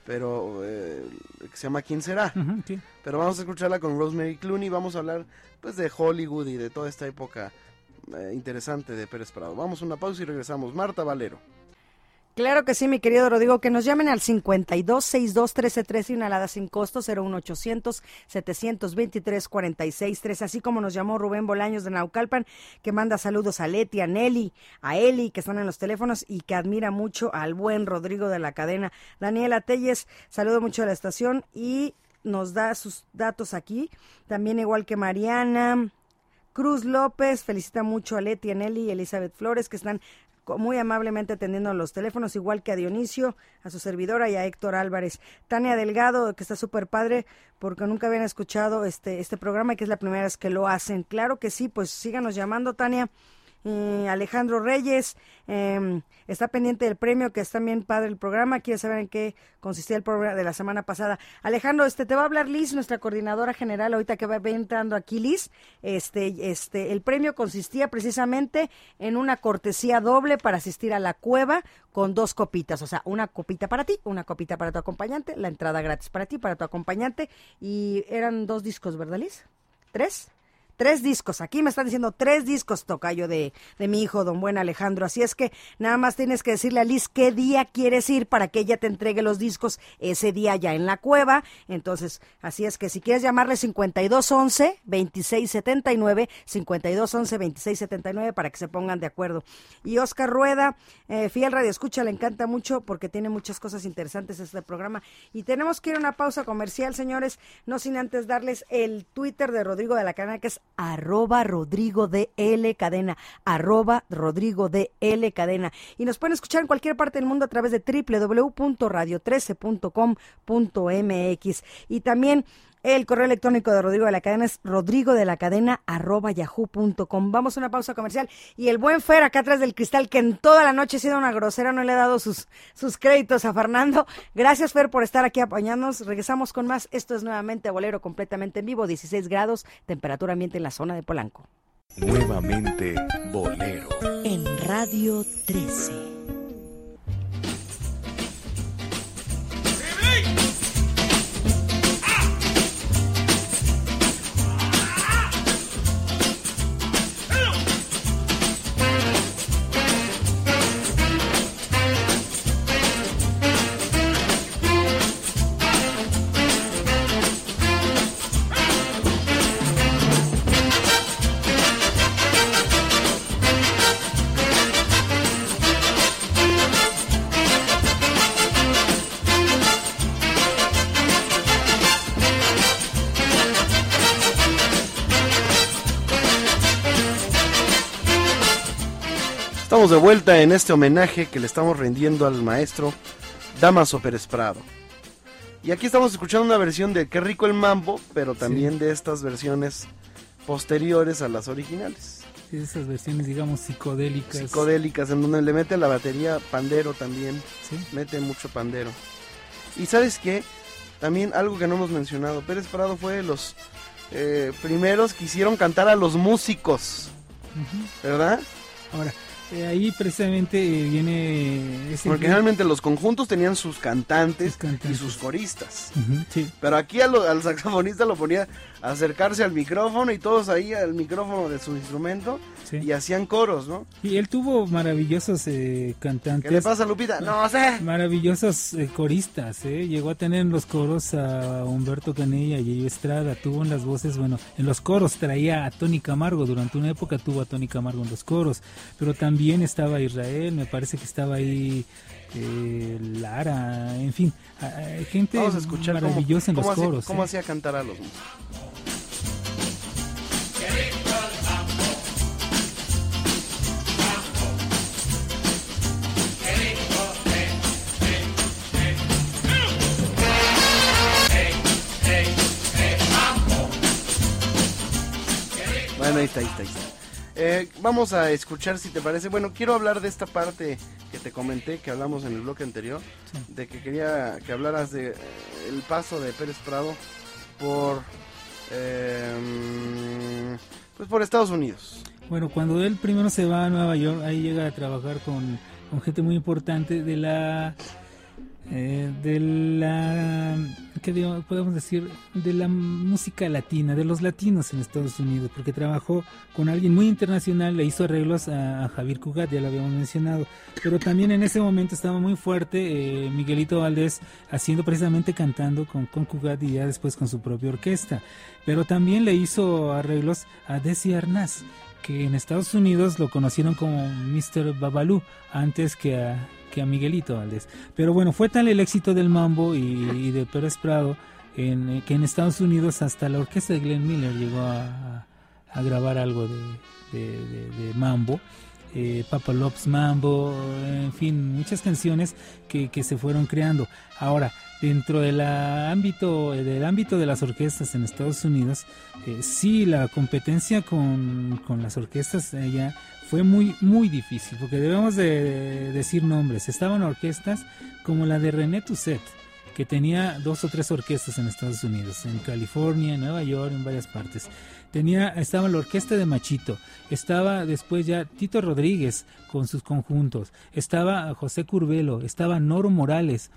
pero eh, que se llama ¿Quién será? Sí. Pero vamos a escucharla con Rosemary Clooney, vamos a hablar pues de Hollywood y de toda esta época eh, interesante de Pérez Prado. Vamos a una pausa y regresamos. Marta Valero. Claro que sí, mi querido Rodrigo, que nos llamen al 52 62 13 13 y una alada sin costo 01800 723 46 13, así como nos llamó Rubén Bolaños de Naucalpan, que manda saludos a Leti, a Nelly, a Eli, que están en los teléfonos y que admira mucho al buen Rodrigo de la cadena. Daniela Telles, saludo mucho a la estación y nos da sus datos aquí, también igual que Mariana. Cruz López felicita mucho a Leti, a Nelly y Elizabeth Flores que están muy amablemente atendiendo los teléfonos, igual que a Dionisio, a su servidora y a Héctor Álvarez. Tania Delgado, que está súper padre porque nunca habían escuchado este, este programa y que es la primera vez que lo hacen. Claro que sí, pues síganos llamando, Tania. Alejandro Reyes eh, está pendiente del premio, que es también padre el programa. Quiere saber en qué consistía el programa de la semana pasada. Alejandro, este te va a hablar Liz, nuestra coordinadora general, ahorita que va entrando aquí Liz. Este, este, el premio consistía precisamente en una cortesía doble para asistir a la cueva con dos copitas, o sea, una copita para ti, una copita para tu acompañante, la entrada gratis para ti, para tu acompañante, y eran dos discos, ¿verdad, Liz? ¿Tres? Tres discos, aquí me están diciendo tres discos, tocayo de, de mi hijo, don buen Alejandro. Así es que nada más tienes que decirle a Liz qué día quieres ir para que ella te entregue los discos ese día ya en la cueva. Entonces, así es que si quieres llamarle 5211 2679, 5211 2679 para que se pongan de acuerdo. Y Oscar Rueda, eh, fiel radio escucha, le encanta mucho porque tiene muchas cosas interesantes este programa. Y tenemos que ir a una pausa comercial, señores, no sin antes darles el Twitter de Rodrigo de la Cadena, que es arroba Rodrigo de L Cadena, arroba Rodrigo de L Cadena. Y nos pueden escuchar en cualquier parte del mundo a través de www.radio13.com.mx. Y también el correo electrónico de Rodrigo de la Cadena es rodrigo de la cadena arroba yahoo.com. Vamos a una pausa comercial. Y el buen Fer acá atrás del cristal, que en toda la noche ha sido una grosera, no le ha dado sus, sus créditos a Fernando. Gracias Fer por estar aquí apoyándonos. Regresamos con más. Esto es nuevamente Bolero completamente en vivo, 16 grados, temperatura ambiente en la zona de Polanco. Nuevamente Bolero. En Radio 13. Estamos de vuelta en este homenaje que le estamos rindiendo al maestro Damaso Pérez Prado. Y aquí estamos escuchando una versión de Qué rico el mambo, pero también de estas versiones posteriores a las originales. Sí, esas versiones, digamos, psicodélicas. Psicodélicas, en donde le mete la batería pandero también. Sí. Mete mucho pandero. Y sabes qué? También algo que no hemos mencionado. Pérez Prado fue de los eh, primeros quisieron cantar a los músicos, ¿verdad? Ahora, eh, ahí precisamente eh, viene ese Porque generalmente los conjuntos tenían sus cantantes, y sus coristas. Ujú, sí. Pero aquí a lo- al saxofonista lo ponía a acercarse al micrófono y todos ahí al micrófono de su instrumento Sí. y hacían coros, ¿no? Y él tuvo maravillosos eh, cantantes. ¿Qué le pasa, Lupita? No sé. Maravillosos eh, coristas, ¿eh? Llegó a tener en los coros a Humberto Canella y Ello Estrada. Tuvo en las voces, bueno, en los coros traía a Tony Camargo. Durante una época tuvo a Tony Camargo en los coros. Pero también estaba Israel, me parece que estaba ahí eh, Lara, en fin. gente Vamos a escuchar cómo, maravillosa en los coros. cómo ¿eh? hacía cantar a los. Bueno, ahí está, ahí está, ahí está. Eh, vamos a escuchar si te parece. Bueno, quiero hablar de esta parte que te comenté, que hablamos en el bloque anterior, de que quería que hablaras de eh, el paso de Pérez Prado por, eh, pues por Estados Unidos. Bueno, cuando él primero se va a Nueva York, ahí llega a trabajar con, con gente muy importante de la eh, de la ¿qué podemos decir de la música latina, de los latinos en Estados Unidos, porque trabajó con alguien muy internacional, le hizo arreglos a, Javier Cugat, ya lo habíamos mencionado, pero también en ese momento estaba muy fuerte eh, Miguelito Valdés haciendo precisamente cantando con, Cugat y ya después con su propia orquesta, pero también le hizo arreglos a Desi Arnaz que en Estados Unidos lo conocieron como Mr. Babalú antes que a, que a Miguelito Valdés. Pero bueno, fue tal el éxito del mambo y, de Pérez Prado eh, que en Estados Unidos hasta la orquesta de Glenn Miller llegó a, grabar algo de, mambo. Eh, Papa Lopes Mambo, en fin, muchas canciones que, se fueron creando. Ahora, dentro del ámbito, del ámbito de las orquestas en Estados Unidos, eh, sí, la competencia con, con las orquestas allá fue muy, muy difícil, porque debemos de decir nombres. Estaban orquestas como la de René Toussaint, que tenía dos o tres orquestas en Estados Unidos, en California, en Nueva York, en varias partes. Tenía, estaba la orquesta de Machito, estaba después ya Tito Rodríguez con sus conjuntos, estaba José Curvelo, estaba Noro Morales,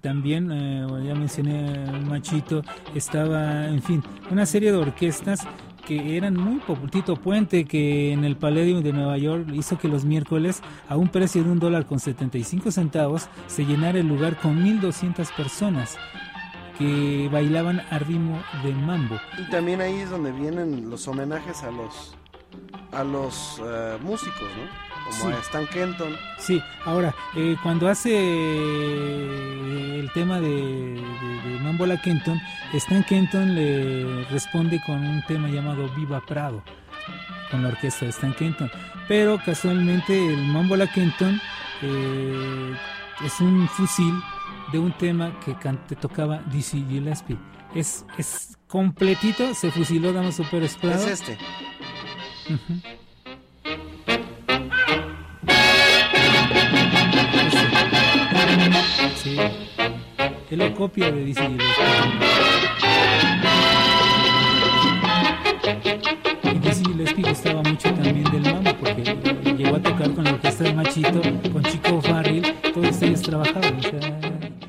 también, eh, ya mencioné Machito, estaba, en fin, una serie de orquestas que eran muy populares. Tito Puente, que en el Palladium de Nueva York hizo que los miércoles, a un precio de un dólar con 75 centavos, se llenara el lugar con 1.200 personas que bailaban a ritmo de mambo. Y también ahí es donde vienen los homenajes a los a los eh, músicos, ¿no? Como Sí. a Stan Kenton. Sí, ahora, eh, cuando hace eh, el tema de, de, de Mambo La Kenton, Stan Kenton le responde con un tema llamado Viva Prado, con la orquesta de Stan Kenton. Pero casualmente el Mambo La Kenton eh, es un fusil de un tema que cante, tocaba Dizzy Gillespie. Es, es completito, se fusiló Damaso Pérez Prado. Es este. Sí. Él lo copia de Dizzy. Y Dizzy Gillespie gustaba mucho también del mambo porque llegó a tocar con la orquesta de Machito, con Chico Farrell, todos ellos trabajaban, o sea,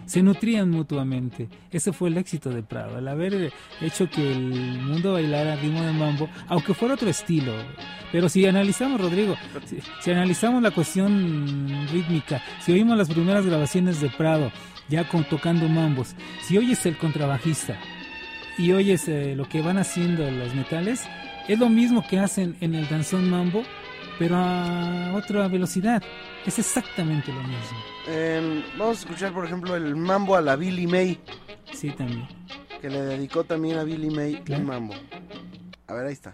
se nutrían mutuamente. Ese fue el éxito de Prado, al haber hecho que el mundo bailara ritmo de mambo, aunque fuera otro estilo. Pero si analizamos, Rodrigo, si, si analizamos la cuestión rítmica, si oímos las primeras grabaciones de Prado, ya con, tocando mambos, si oyes el contrabajista y oyes eh, lo que van haciendo los metales, es lo mismo que hacen en el danzón mambo, pero a otra velocidad. Es exactamente lo mismo. Eh, vamos a escuchar, por ejemplo, el mambo a la Billy May. Sí, también. Que le dedicó también a Billy May Claro. un mambo. A ver, ahí está.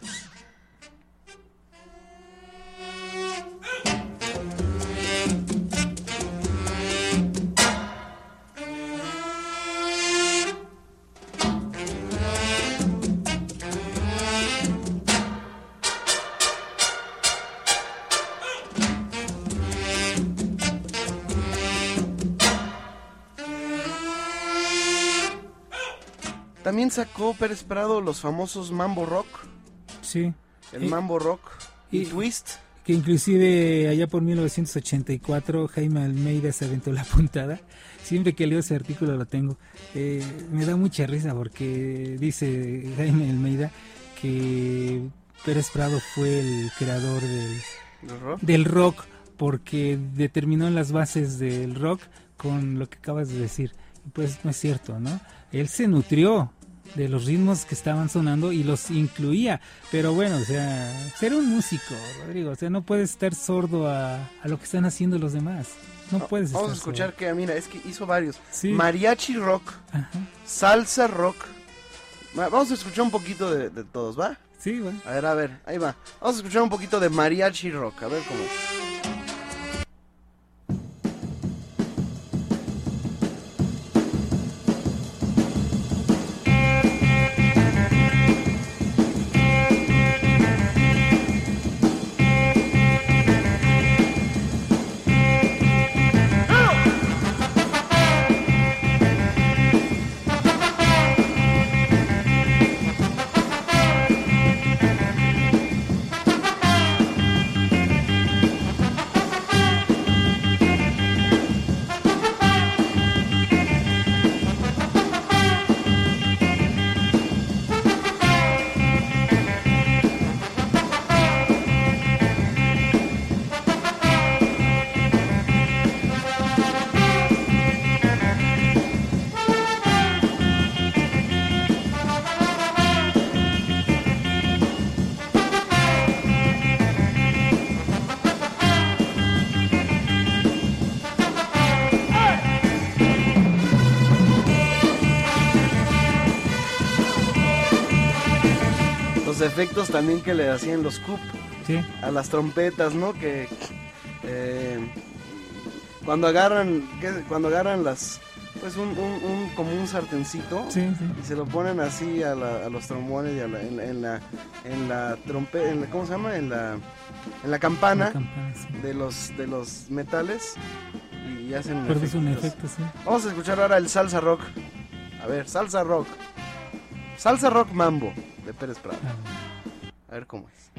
También sacó Pérez Prado los famosos Mambo Rock. Sí. El Y- Mambo Rock y, y- Twist. Que inclusive allá por 1984 Jaime Almeida se aventó la puntada. Siempre que leo ese artículo lo tengo. Eh, me da mucha risa porque dice Jaime Almeida que Pérez Prado fue el creador del, ¿El rock? del rock porque determinó las bases del rock con lo que acabas de decir. Pues no es cierto, ¿no? Él se nutrió de los ritmos que estaban sonando y los incluía. Pero bueno, o sea, ser un músico, Rodrigo, o sea, no puedes estar sordo a, a lo que están haciendo los demás. No puedes Vamos a escuchar que, mira, es que hizo varios. Sí. Mariachi rock, salsa rock. Va- Vamos a escuchar un poquito de, de todos, ¿va? Sí, va. A ver, a ver, ahí va. Vamos a escuchar un poquito de mariachi rock, a ver cómo es. Efectos también que le hacían los Coop Sí. a las trompetas, ¿no? Que eh, cuando agarran, cuando agarran las, pues un, un, un- como un sartencito Sí, sí. y se lo ponen así a, la- a los trombones y a la- en, la- en la en la trompeta, en la- ¿cómo se llama? En la en la campana, campana, sí. de los de los metales y, hacen Produce un efectitos. efecto, sí. Vamos a escuchar ahora el salsa rock. A ver, salsa rock. Salsa rock mambo de Pérez Prado. A ver cómo es.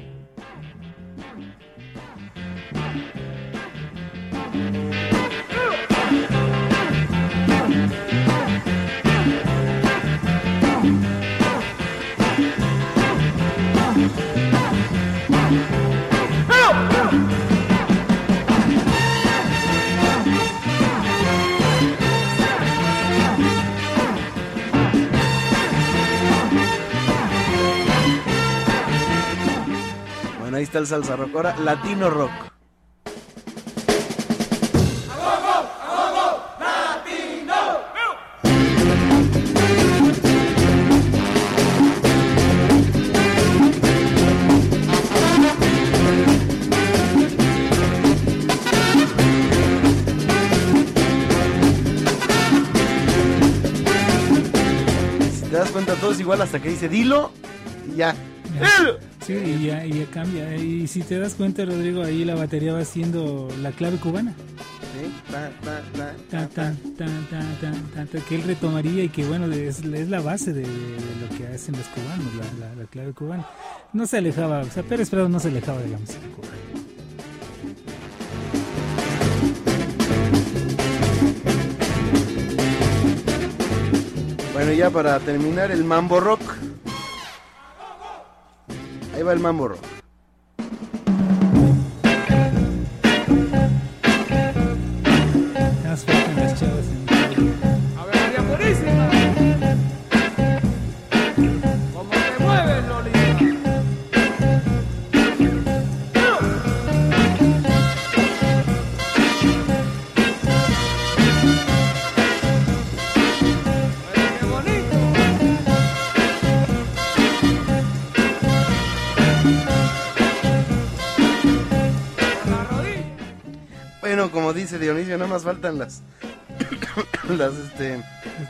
Está el salsa rock. Ahora, latino rock. Te das cuenta, todo es igual hasta que dice dilo y ya. Sí, y ya, y ya cambia. Y si te das cuenta, Rodrigo, ahí la batería va siendo la clave cubana. Sí, ta, ta, ta. Ta, ta, ta, ta, ta, ta, ta, que él retomaría y que bueno, es, es la base de, de lo que hacen los cubanos, la, la- la clave cubana. No se alejaba, o sea, Pérez Prado no se alejaba de la música cubana. Bueno, ya para terminar, el mambo rock. Ahí va el mambo Bueno, como dice Dionisio, nada más faltan las, las, este,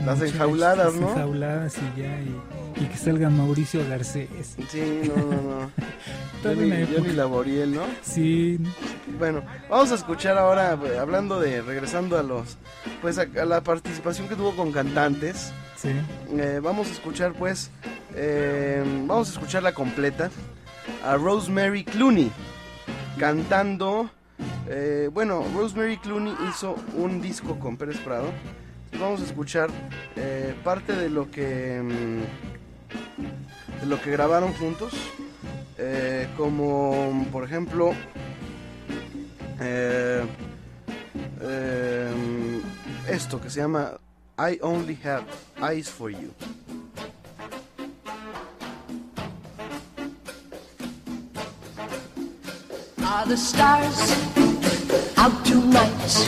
las muchachas enjauladas, ¿no? enjauladas y ya, y, y que salga Mauricio Garcés. Sí, no, no, no. Johnny. Johnny Laboriel, ¿no? Sí, Bueno, vamos a escuchar ahora, eh, hablando de, regresando a los, pues a, a la participación que tuvo con cantantes. sí. Eh, vamos a escuchar, pues, eh, vamos a escucharla completa a Rosemary Clooney cantando. Eh, bueno, Rosemary Clooney hizo un disco con Pérez Prado. Vamos a escuchar eh, parte de lo que mm, lo que grabaron juntos, eh, como por ejemplo esto que se llama I Only Have Eyes for You. Out tonight?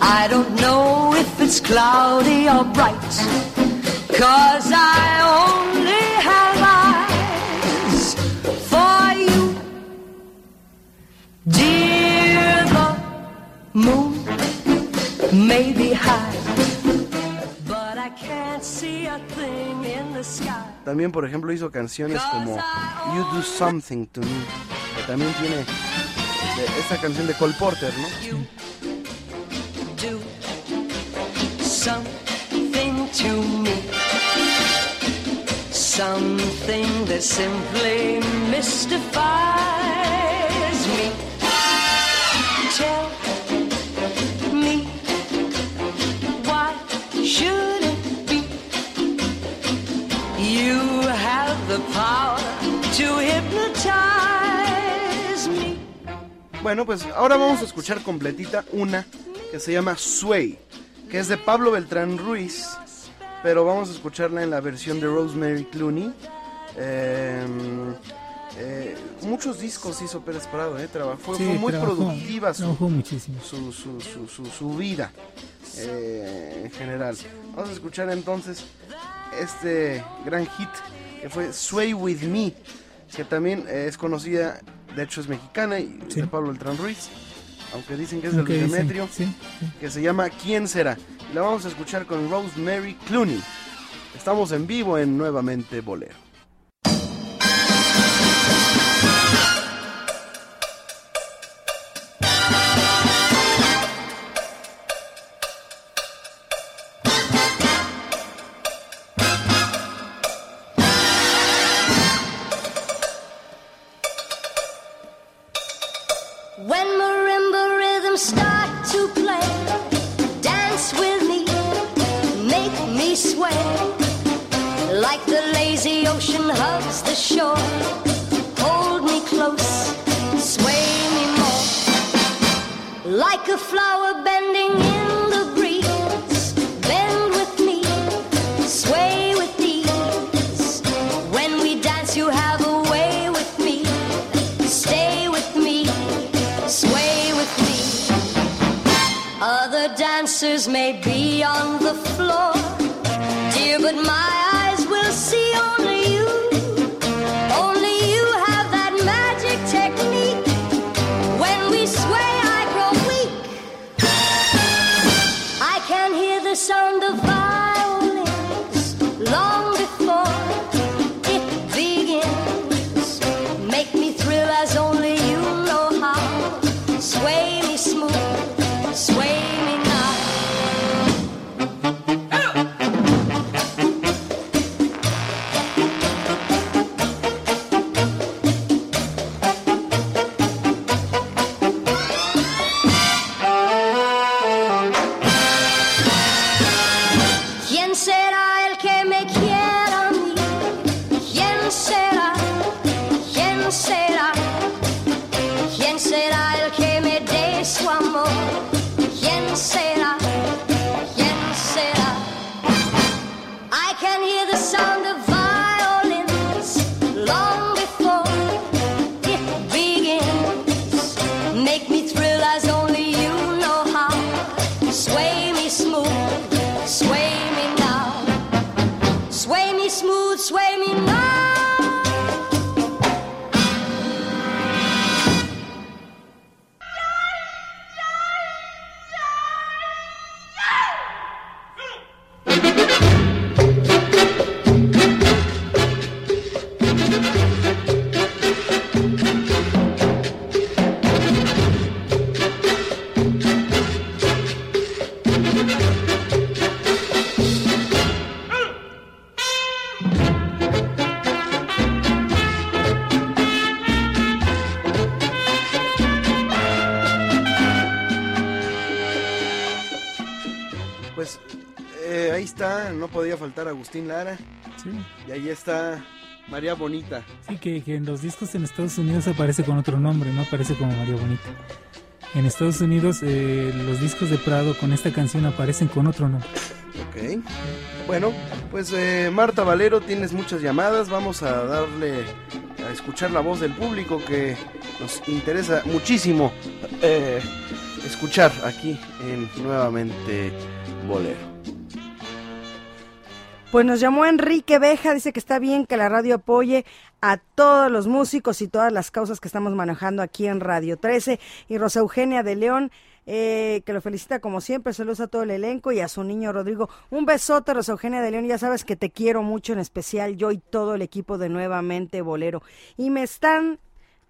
I don't know if it's cloudy or bright. Cause I only have eyes for you. Dear, the moon may be high, but I can't see a thing in the sky. También, por ejemplo, hizo canciones como You Do Something to Me, que también tiene de- esta canción de Cole Porter, ¿no? do something to me. Something that simply mystifies me. Tell me why should it be you have the power to hypnotize? Bueno, pues ahora vamos a escuchar completita una que se llama Sway, que es de Pablo Beltrán Ruiz, pero vamos a escucharla en la versión de Rosemary Clooney. Eh, eh, muchos discos hizo Pérez Prado, eh, trabajó, fue, Sí, fue muy trabajó- productiva su, trabajó muchísimo. su, su, su, su- vida eh, en general. Vamos a escuchar entonces este gran hit que fue Sway With Me, que también es conocida, de hecho es mexicana y Sí. de Pablo Beltrán Ruiz, aunque dicen que es del Aunque dicen- Demetrio, sí, sí. que se llama ¿Quién será? Y la vamos a escuchar con Rosemary Clooney. Estamos en vivo en Nuevamente Bolero. Agustín Lara. Sí. Y ahí está María Bonita. Sí, que, que en los discos en Estados Unidos aparece con otro nombre, no aparece como María Bonita. En Estados Unidos eh, los discos de Prado con esta canción aparecen con otro nombre. Ok. Bueno, pues eh, Marta Valero, tienes muchas llamadas. Vamos a darle a escuchar la voz del público que nos interesa muchísimo eh, escuchar aquí en Nuevamente Bolero. Pues nos llamó Enrique Beja, dice que está bien que la radio apoye a todos los músicos y todas las causas que estamos manejando aquí en Radio 13. Y Rosa Eugenia de León, eh, que lo felicita como siempre, saludos a todo el elenco y a su niño Rodrigo. Un besote, Rosa Eugenia de León, ya sabes que te quiero mucho, en especial yo y todo el equipo de Nuevamente Bolero. Y me están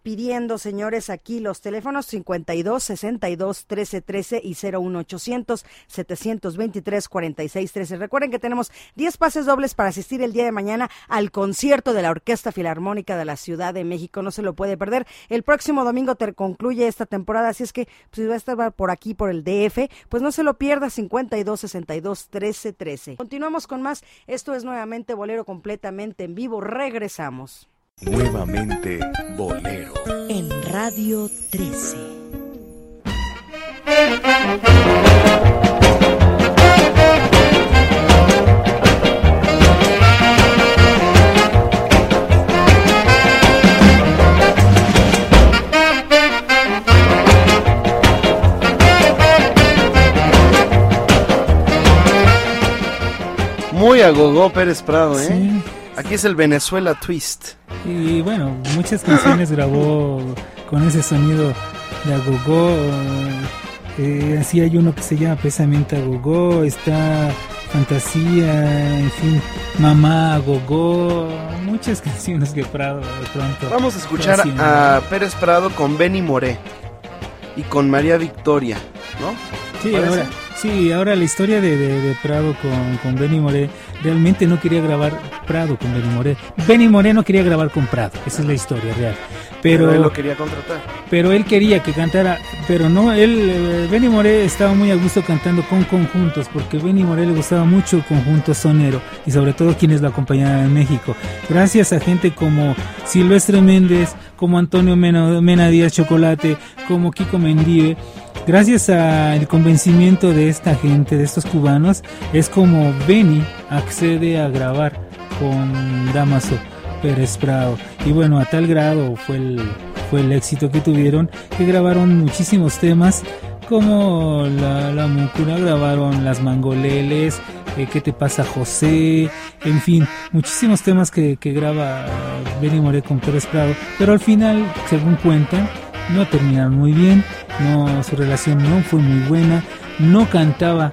pidiendo, señores, aquí los teléfonos 52 62 13 13 y 01800 723 46 13. Recuerden que tenemos 10 pases dobles para asistir el día de mañana al concierto de la Orquesta Filarmónica de la Ciudad de México. No se lo puede perder. El próximo domingo te concluye esta temporada, así es que pues, si va a estar por aquí, por el DF, pues no se lo pierda 52 62 13 13. Continuamos con más. Esto es nuevamente Bolero completamente en vivo. Regresamos. Nuevamente Bolero. En Radio 13. Muy agogó Pérez Prado, ¿eh? Sí. Aquí es el Venezuela Twist. Y bueno, muchas canciones grabó con ese sonido de agogó. Eh, así hay uno que se llama precisamente agogó, está Fantasía, en fin, Mamá agogó, muchas canciones que Prado de pronto. Vamos a escuchar a Pérez Prado con Benny Moré y con María Victoria, ¿no? Sí, ahora, sí, ahora la historia de, de- de Prado con, con Benny Moré, realmente no quería grabar Prado con Benny Moré. Benny Moré no quería grabar con Prado, esa es la historia real. Pero, Pero él lo quería contratar. pero él quería que cantara, pero no, él, eh, Benny Moré estaba muy a gusto cantando con conjuntos, porque Benny Moré le gustaba mucho el conjunto sonero y sobre todo quienes lo acompañaban en México. Gracias a gente como Silvestre Méndez, como Antonio Mena, Mena Díaz Chocolate, como Kiko Mendive, gracias al convencimiento de esta gente, de estos cubanos, es como Benny accede a grabar con Damaso Pérez Prado. Y bueno, a tal grado fue el, fue el éxito que tuvieron que grabaron muchísimos temas como la, la Mucura, grabaron las Mangoleles, eh, ¿Qué te pasa José? En fin, muchísimos temas que, que graba Benny Moré con Pérez Prado, pero al final, según cuentan, no terminaron muy bien, no, su relación no fue muy buena, no cantaba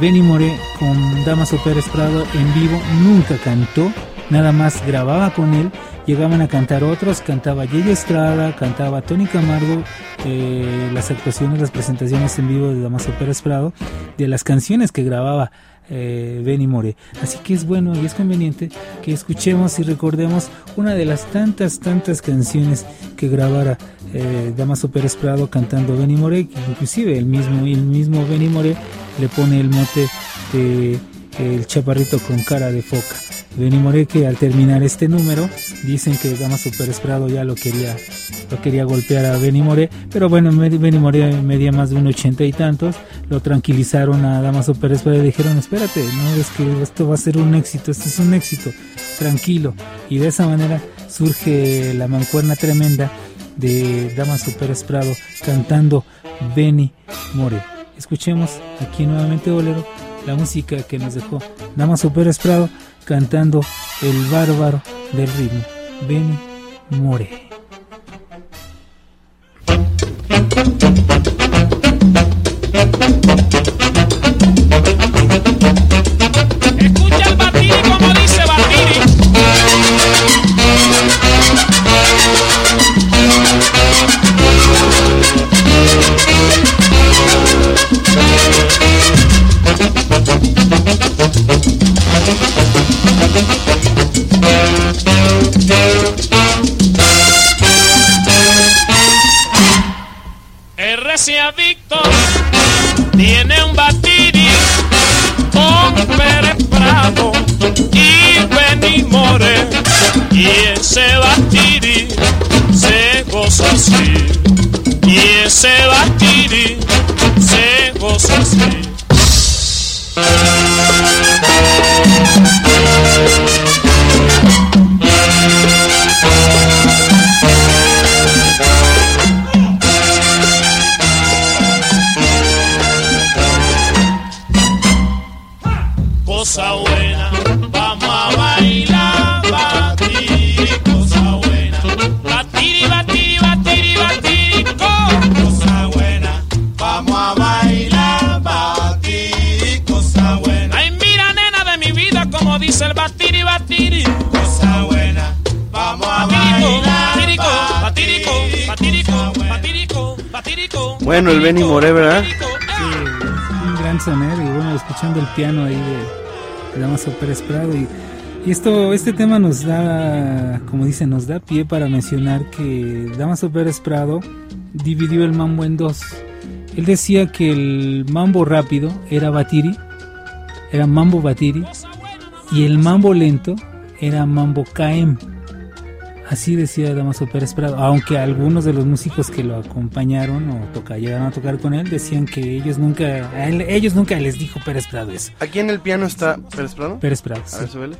Benny Moré con Damaso Pérez Prado en vivo, nunca cantó, nada más grababa con él, llegaban a cantar otros, cantaba Yeye Estrada, cantaba Tony Camargo, eh, las actuaciones, las presentaciones en vivo de Damaso Pérez Prado, de las canciones que grababa eh, Benny Moré. Así que es bueno y es conveniente que escuchemos y recordemos una de las tantas, tantas canciones que grabara eh, Damaso Pérez Prado cantando Benny Moré, que inclusive el mismo, el mismo Benny Moré le pone el mote de el chaparrito con cara de foca. Benny Moré que al terminar este número dicen que Damaso Pérez Prado ya lo quería lo quería golpear a Benny Moré, pero bueno, Benny Moré medía más de un ochenta y tantos, lo tranquilizaron a Damaso Pérez Prado y dijeron, espérate, no es que esto va a ser un éxito, esto es un éxito, tranquilo. Y de esa manera surge la mancuerna tremenda de Damaso Pérez Prado cantando Benny Moré. Escuchemos aquí nuevamente Bolero, la música que nos dejó Damaso Pérez Prado cantando El bárbaro del ritmo, Benny Moré. Piano ahí de, Damaso Pérez Prado y, y esto, este tema nos da, como dice, nos da pie para mencionar que Damaso Pérez Prado dividió el mambo en dos. Él decía que el mambo rápido era batiri, era mambo batiri, y el mambo lento era mambo KM. Así decía Damaso Pérez Prado, aunque algunos de los músicos que lo acompañaron o toca, llegaron a tocar con él decían que ellos nunca, a él- ellos nunca les dijo Pérez Prado eso. Aquí en el piano está Pérez Prado. Pérez Prado. A ver, súbele.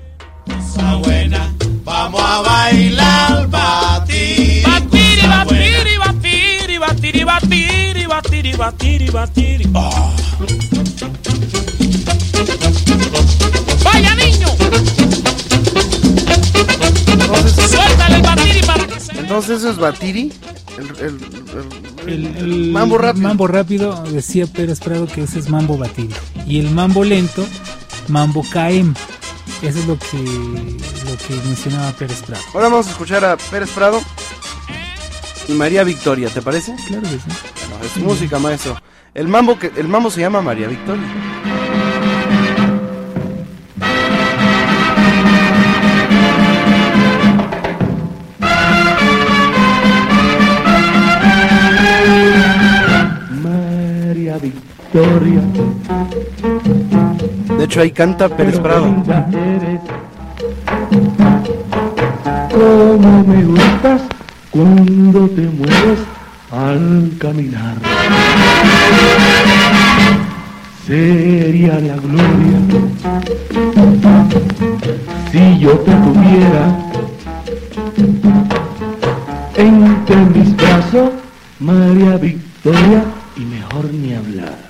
Buena, vamos a bailar, batiri. Batiri, batiri, batiri, batiri, batiri, batiri, batiri, batiri. Oh. Vaya niño. Suéltale el batiri para que se Entonces eso es Batiri. El, el- el- El, el mambo rápido. mambo rápido, decía Pérez Prado que ese es mambo batiri. Y el mambo lento, mambo KM. Eso es lo que, lo que mencionaba Pérez Prado. Ahora vamos a escuchar a Pérez Prado y María Victoria, ¿te parece? Claro que sí. Bueno, es música, maestro. El mambo, que, el mambo se llama María Victoria. De hecho, ahí canta Pérez Prado. Cómo me gustas cuando te mueves al caminar. Sería la gloria si yo te tuviera entre mis brazos, María Victoria, y mejor ni hablar.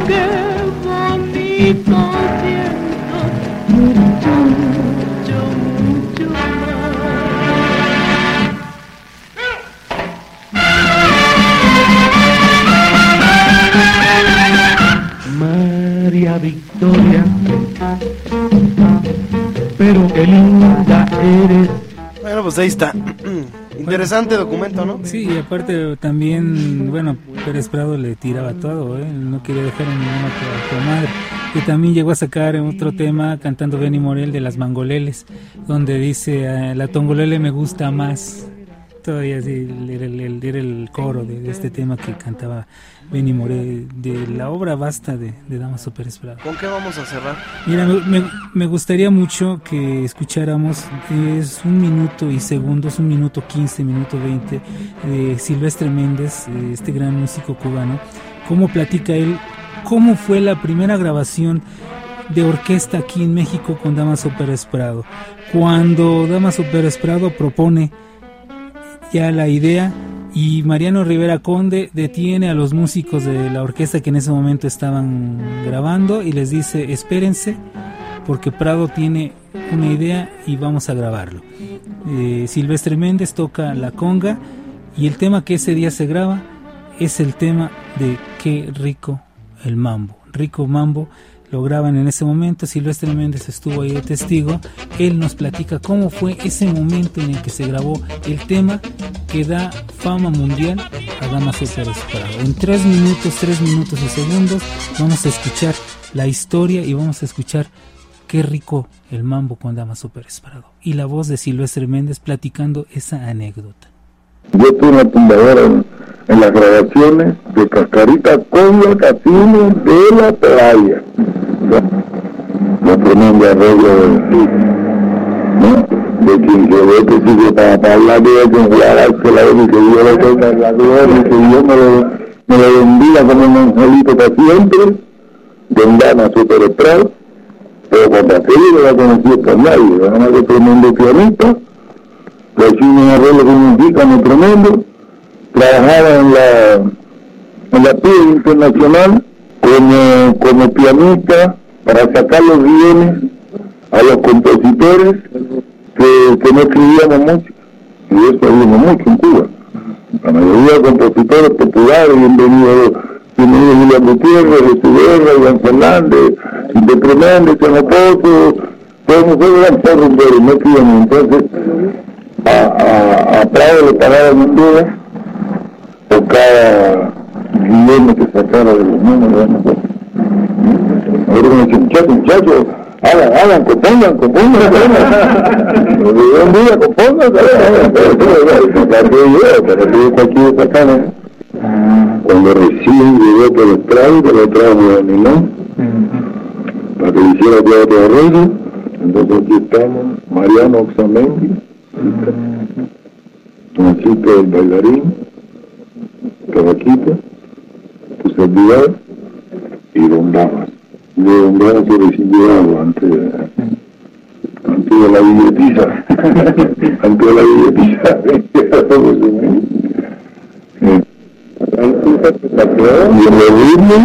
qué bonito siento, mucho, mucho, mucho María Victoria, pero qué linda eres. Bueno, pues ahí está. Interesante documento, ¿no? Sí, y aparte también, bueno, Pérez Prado le tiraba todo, ¿eh? no quería dejar en ninguna tomar. Y también llegó a sacar otro tema cantando Benny Morel de las mangoleles, donde dice, eh, la tongolele me gusta más. Todavía así, era el, el- era el coro de, este tema que cantaba Benny Morel, de la obra basta de, de Damaso Pérez Prado. ¿Con qué vamos a cerrar? Mira, me, me- me gustaría mucho que escucháramos, es un minuto y segundos, un minuto 15, minuto 20, de Silvestre Méndez, eh, este gran músico cubano, cómo platica él, cómo fue la primera grabación de orquesta aquí en México con Damaso Pérez Prado. Cuando Damaso Pérez Prado propone ya la idea y Mariano Rivera Conde detiene a los músicos de la orquesta que en ese momento estaban grabando y les dice espérense porque Prado tiene una idea y vamos a grabarlo. Eh, Silvestre Méndez toca la conga y el tema que ese día se graba es el tema de Qué rico el mambo. Rico mambo lo graban en ese momento, Silvestre Méndez estuvo ahí de testigo, él nos platica cómo fue ese momento en el que se grabó el tema que da fama mundial a Dama Super Esperado. En tres minutos, tres minutos y segundos vamos a escuchar la historia y vamos a escuchar qué rico el mambo con Dama Super Esperado. Y la voz de Silvestre Méndez platicando esa anécdota. Yo tuve una tumbadora en, en las grabaciones de Cascarita con la casino de la playa. La tremenda arreglo ¿no? de quien ve que sigue para, hablar de ella, con jugarse la que yo le tenga la gloria que yo me lo, me lo bendiga como un angelito para siempre, de Super Estrada, pero cuando aquello no la conocía por nadie, era de tremendo pianista, un arreglo con un pícano tremendo, trabajaba en la, en la PIE internacional como, como pianista para sacar los guiones a los compositores que, que no escribíamos música. Y eso habíamos mucho en Cuba. La mayoría de compositores populares, bienvenido, bienvenido Julián Gutiérrez, Jesús Guerra, Iván Fernández, de Tremendo, Chano Pozo, todos nosotros eran por rumberos, no escribíamos. Entonces, a, a, a Prado le pagaban un dólar por cada guion que sacara de los números. Ahora me dicen, muchachos, muchachos, hagan, hagan, compongan, compongan, un día compongan, cuando recién llegó por el trago, por el trago de Milán, para que le hiciera teatro de arreglo, entonces aquí estamos, Mariano Oxamendi, Francisco el bailarín, Tabaquita, tu servidor y Don Damas. De Don Damas agua antes, de la billetiza, antes de la billetiza. y ritmo,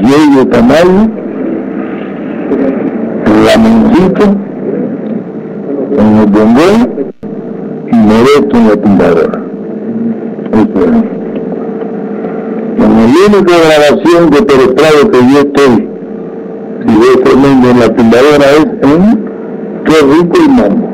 Yeyo Tamayo, Lamencito, en el bombón y en la tumbadora. Eso es. Único grabación de Perestrado que yo estoy, si veo tremendo en la tumbadora, es en Qué rico y mambo.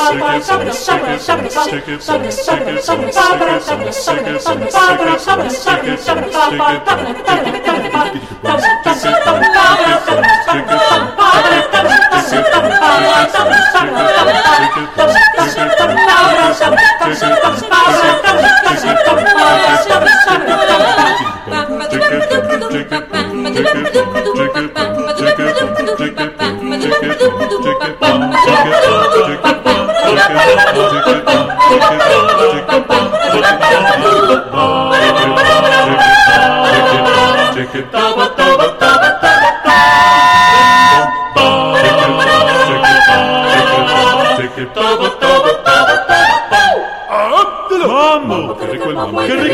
Mambo,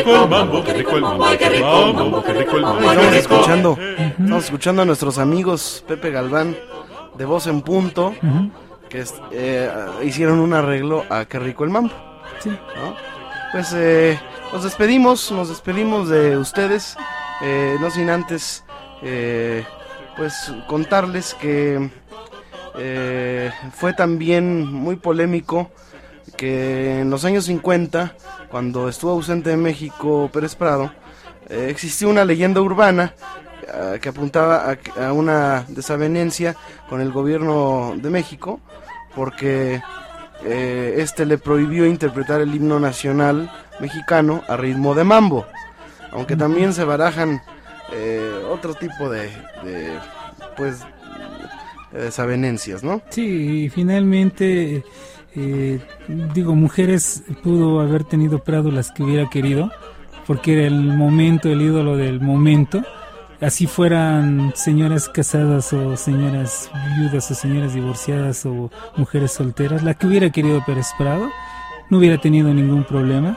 rico el mambo, qué rico el mambo, qué rico el mambo, qué rico el mambo. Estamos escuchando, estamos escuchando a nuestros amigos Pepe Galván de Voz en Punto, que es- eh, hicieron un arreglo a Qué rico el mambo. Sí. ¿no? Pues eh, nos despedimos, nos despedimos de ustedes, eh, no sin antes eh, pues contarles que eh, fue también muy polémico que en los años 50, cuando estuvo ausente de México Pérez Prado, eh, existió una leyenda urbana eh, que apuntaba a, a una desavenencia con el gobierno de México, porque eh, este le prohibió interpretar el himno nacional mexicano a ritmo de mambo, aunque también se barajan otro tipo de, de, pues desavenencias, ¿no? Sí, y finalmente, eh, digo, mujeres pudo haber tenido Prado las que hubiera querido, porque era el momento, el ídolo del momento. Así fueran señoras casadas o señoras viudas o señoras divorciadas o mujeres solteras, la que hubiera querido Pérez Prado no hubiera tenido ningún problema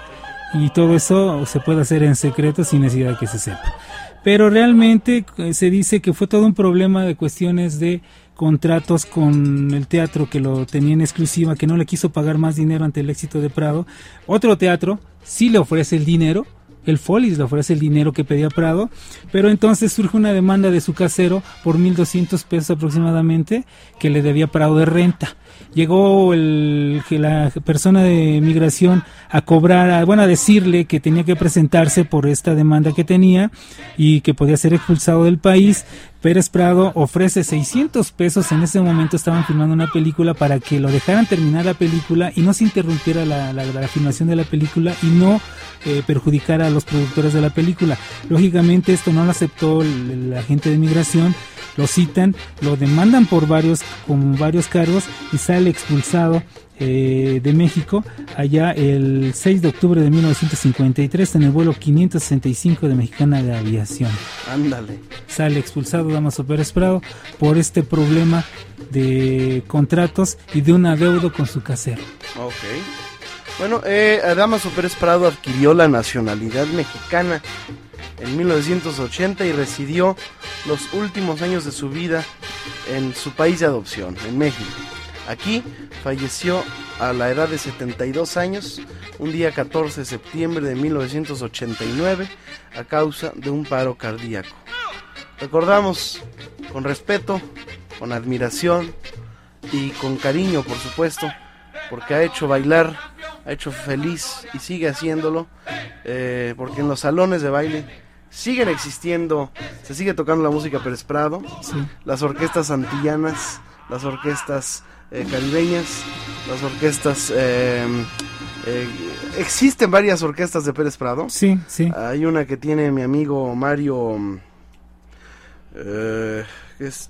y todo eso se puede hacer en secreto sin necesidad que se sepa. Pero realmente eh, se dice que fue todo un problema de cuestiones de contratos con el teatro que lo tenía en exclusiva, que no le quiso pagar más dinero ante el éxito de Prado. Otro teatro sí le ofrece el dinero, el Follis le ofrece el dinero que pedía Prado, pero entonces surge una demanda de su casero por 1.200 pesos aproximadamente que le debía Prado de renta. Llegó el, la persona de migración a cobrar, bueno, a decirle que tenía que presentarse por esta demanda que tenía y que podía ser expulsado del país. Pérez Prado ofrece 600 pesos, en ese momento estaban filmando una película para que lo dejaran terminar la película y no se interrumpiera la, la- filmación de la película y no eh, perjudicara a los productores de la película. Lógicamente esto no lo aceptó la gente de migración, lo citan, lo demandan por varios, con varios cargos y sale expulsado eh, de México allá el 6 de octubre de 1953 en el vuelo 565 de Mexicana de Aviación Ándale. sale expulsado Damaso Pérez Prado por este problema de contratos y de un adeudo con su casero. Ok. Bueno, eh, Damaso Pérez Prado adquirió la nacionalidad mexicana en 1980 y residió los últimos años de su vida en su país de adopción, en México. Aquí falleció a la edad de 72 años, un día 14 de septiembre de 1989, a causa de un paro cardíaco. Recordamos con respeto, con admiración y con cariño, por supuesto, porque ha hecho bailar, ha hecho feliz y sigue haciéndolo, eh, porque en los salones de baile siguen existiendo, se sigue tocando la música Pérez Prado, las orquestas antillanas, las orquestas eh, caribeñas, las orquestas... eh, eh, existen varias orquestas de Pérez Prado. Sí, sí. Hay una que tiene mi amigo Mario. eh, es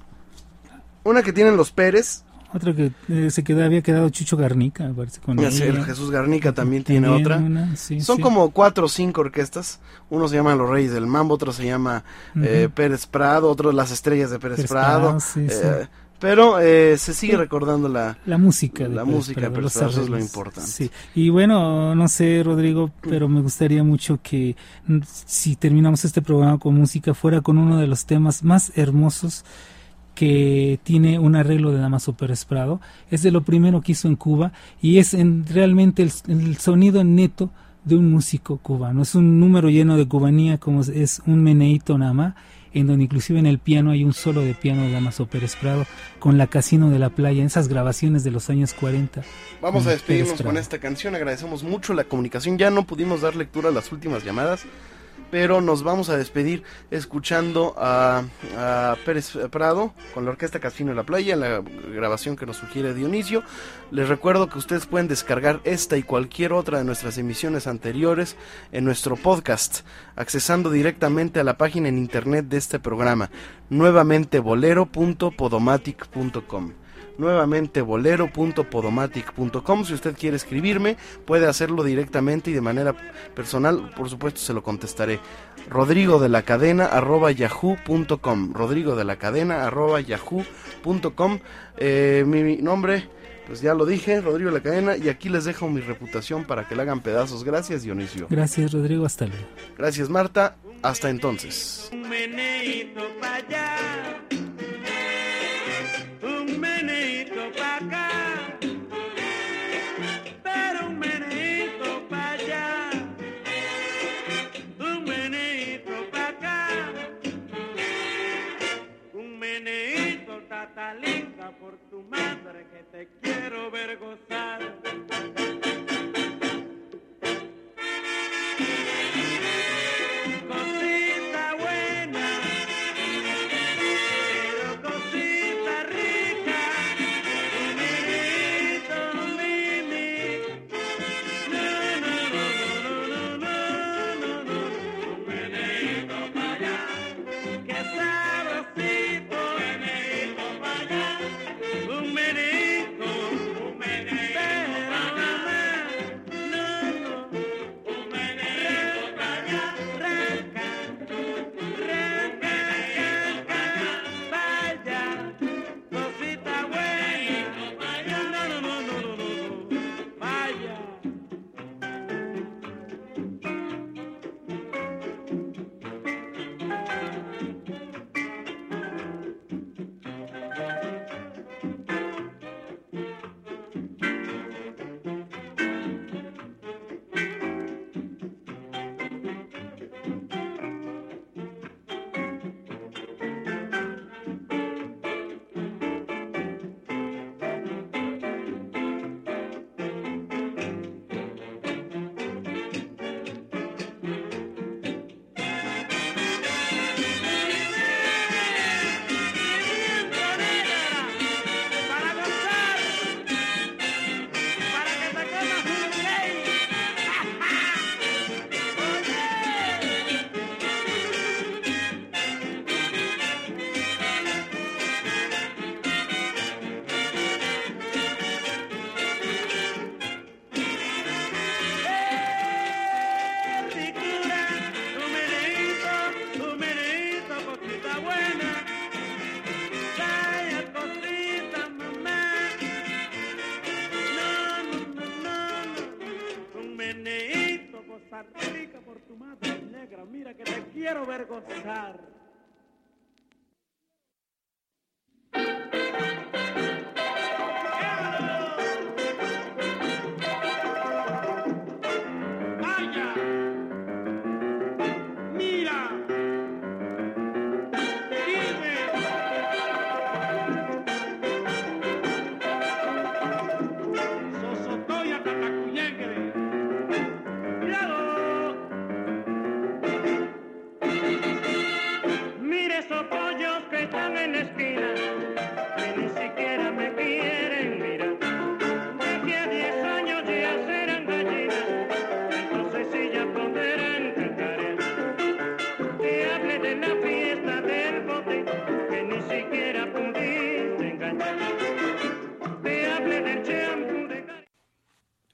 una que tienen los Pérez. Otra que eh, se quedó, había quedado Chucho Garnica, parece, con. Jesús Garnica también tiene otra. una, sí, Son sí. como cuatro o cinco orquestas. Uno se llama Los Reyes del Mambo, otro se llama eh. Pérez Prado, otro Las Estrellas de Pérez, Pérez Prado. Prado, sí, sí. eh, Pero eh, se sigue Sí. recordando la, La música la música los Prado, eso es lo arreglos. importante. Sí. Y bueno, no sé, Rodrigo, pero me gustaría mucho que mm, si terminamos este programa con música fuera con uno de los temas más hermosos que tiene un arreglo de Damaso Pérez Prado. Es de lo primero que hizo en Cuba y es en, realmente el, el sonido neto de un músico cubano. Es un número lleno de cubanía, como es- es un meneíto nada más, en donde inclusive en el piano hay un solo de piano de Damaso Pérez Prado con la Casino de la Playa, en esas grabaciones de los años 40. Vamos a Mm, despedirnos con esta canción. Agradecemos mucho la comunicación. Ya no pudimos dar lectura a las últimas llamadas, pero nos vamos a despedir escuchando a, Pérez Prado con la Orquesta Casino de la Playa, la grabación que nos sugiere Dionisio. Les recuerdo que ustedes pueden descargar esta y cualquier otra de nuestras emisiones anteriores en nuestro podcast, accesando directamente a la página en internet de este programa, nuevamente bolero.podomatic.com nuevamente bolero.podomatic.com. Si usted quiere escribirme, puede hacerlo directamente y de manera personal, por supuesto, se lo contestaré. Rodrigo de la cadena arroba yahoo.com. Rodrigo de la cadena arroba yahoo.com. Eh, mi, mi nombre, pues ya lo dije, Rodrigo de la cadena, y aquí les dejo mi reputación para que la hagan pedazos. Gracias, Dionisio. Gracias, Rodrigo. Hasta luego. Gracias, Marta. Hasta entonces. Un un meneíto pa' acá,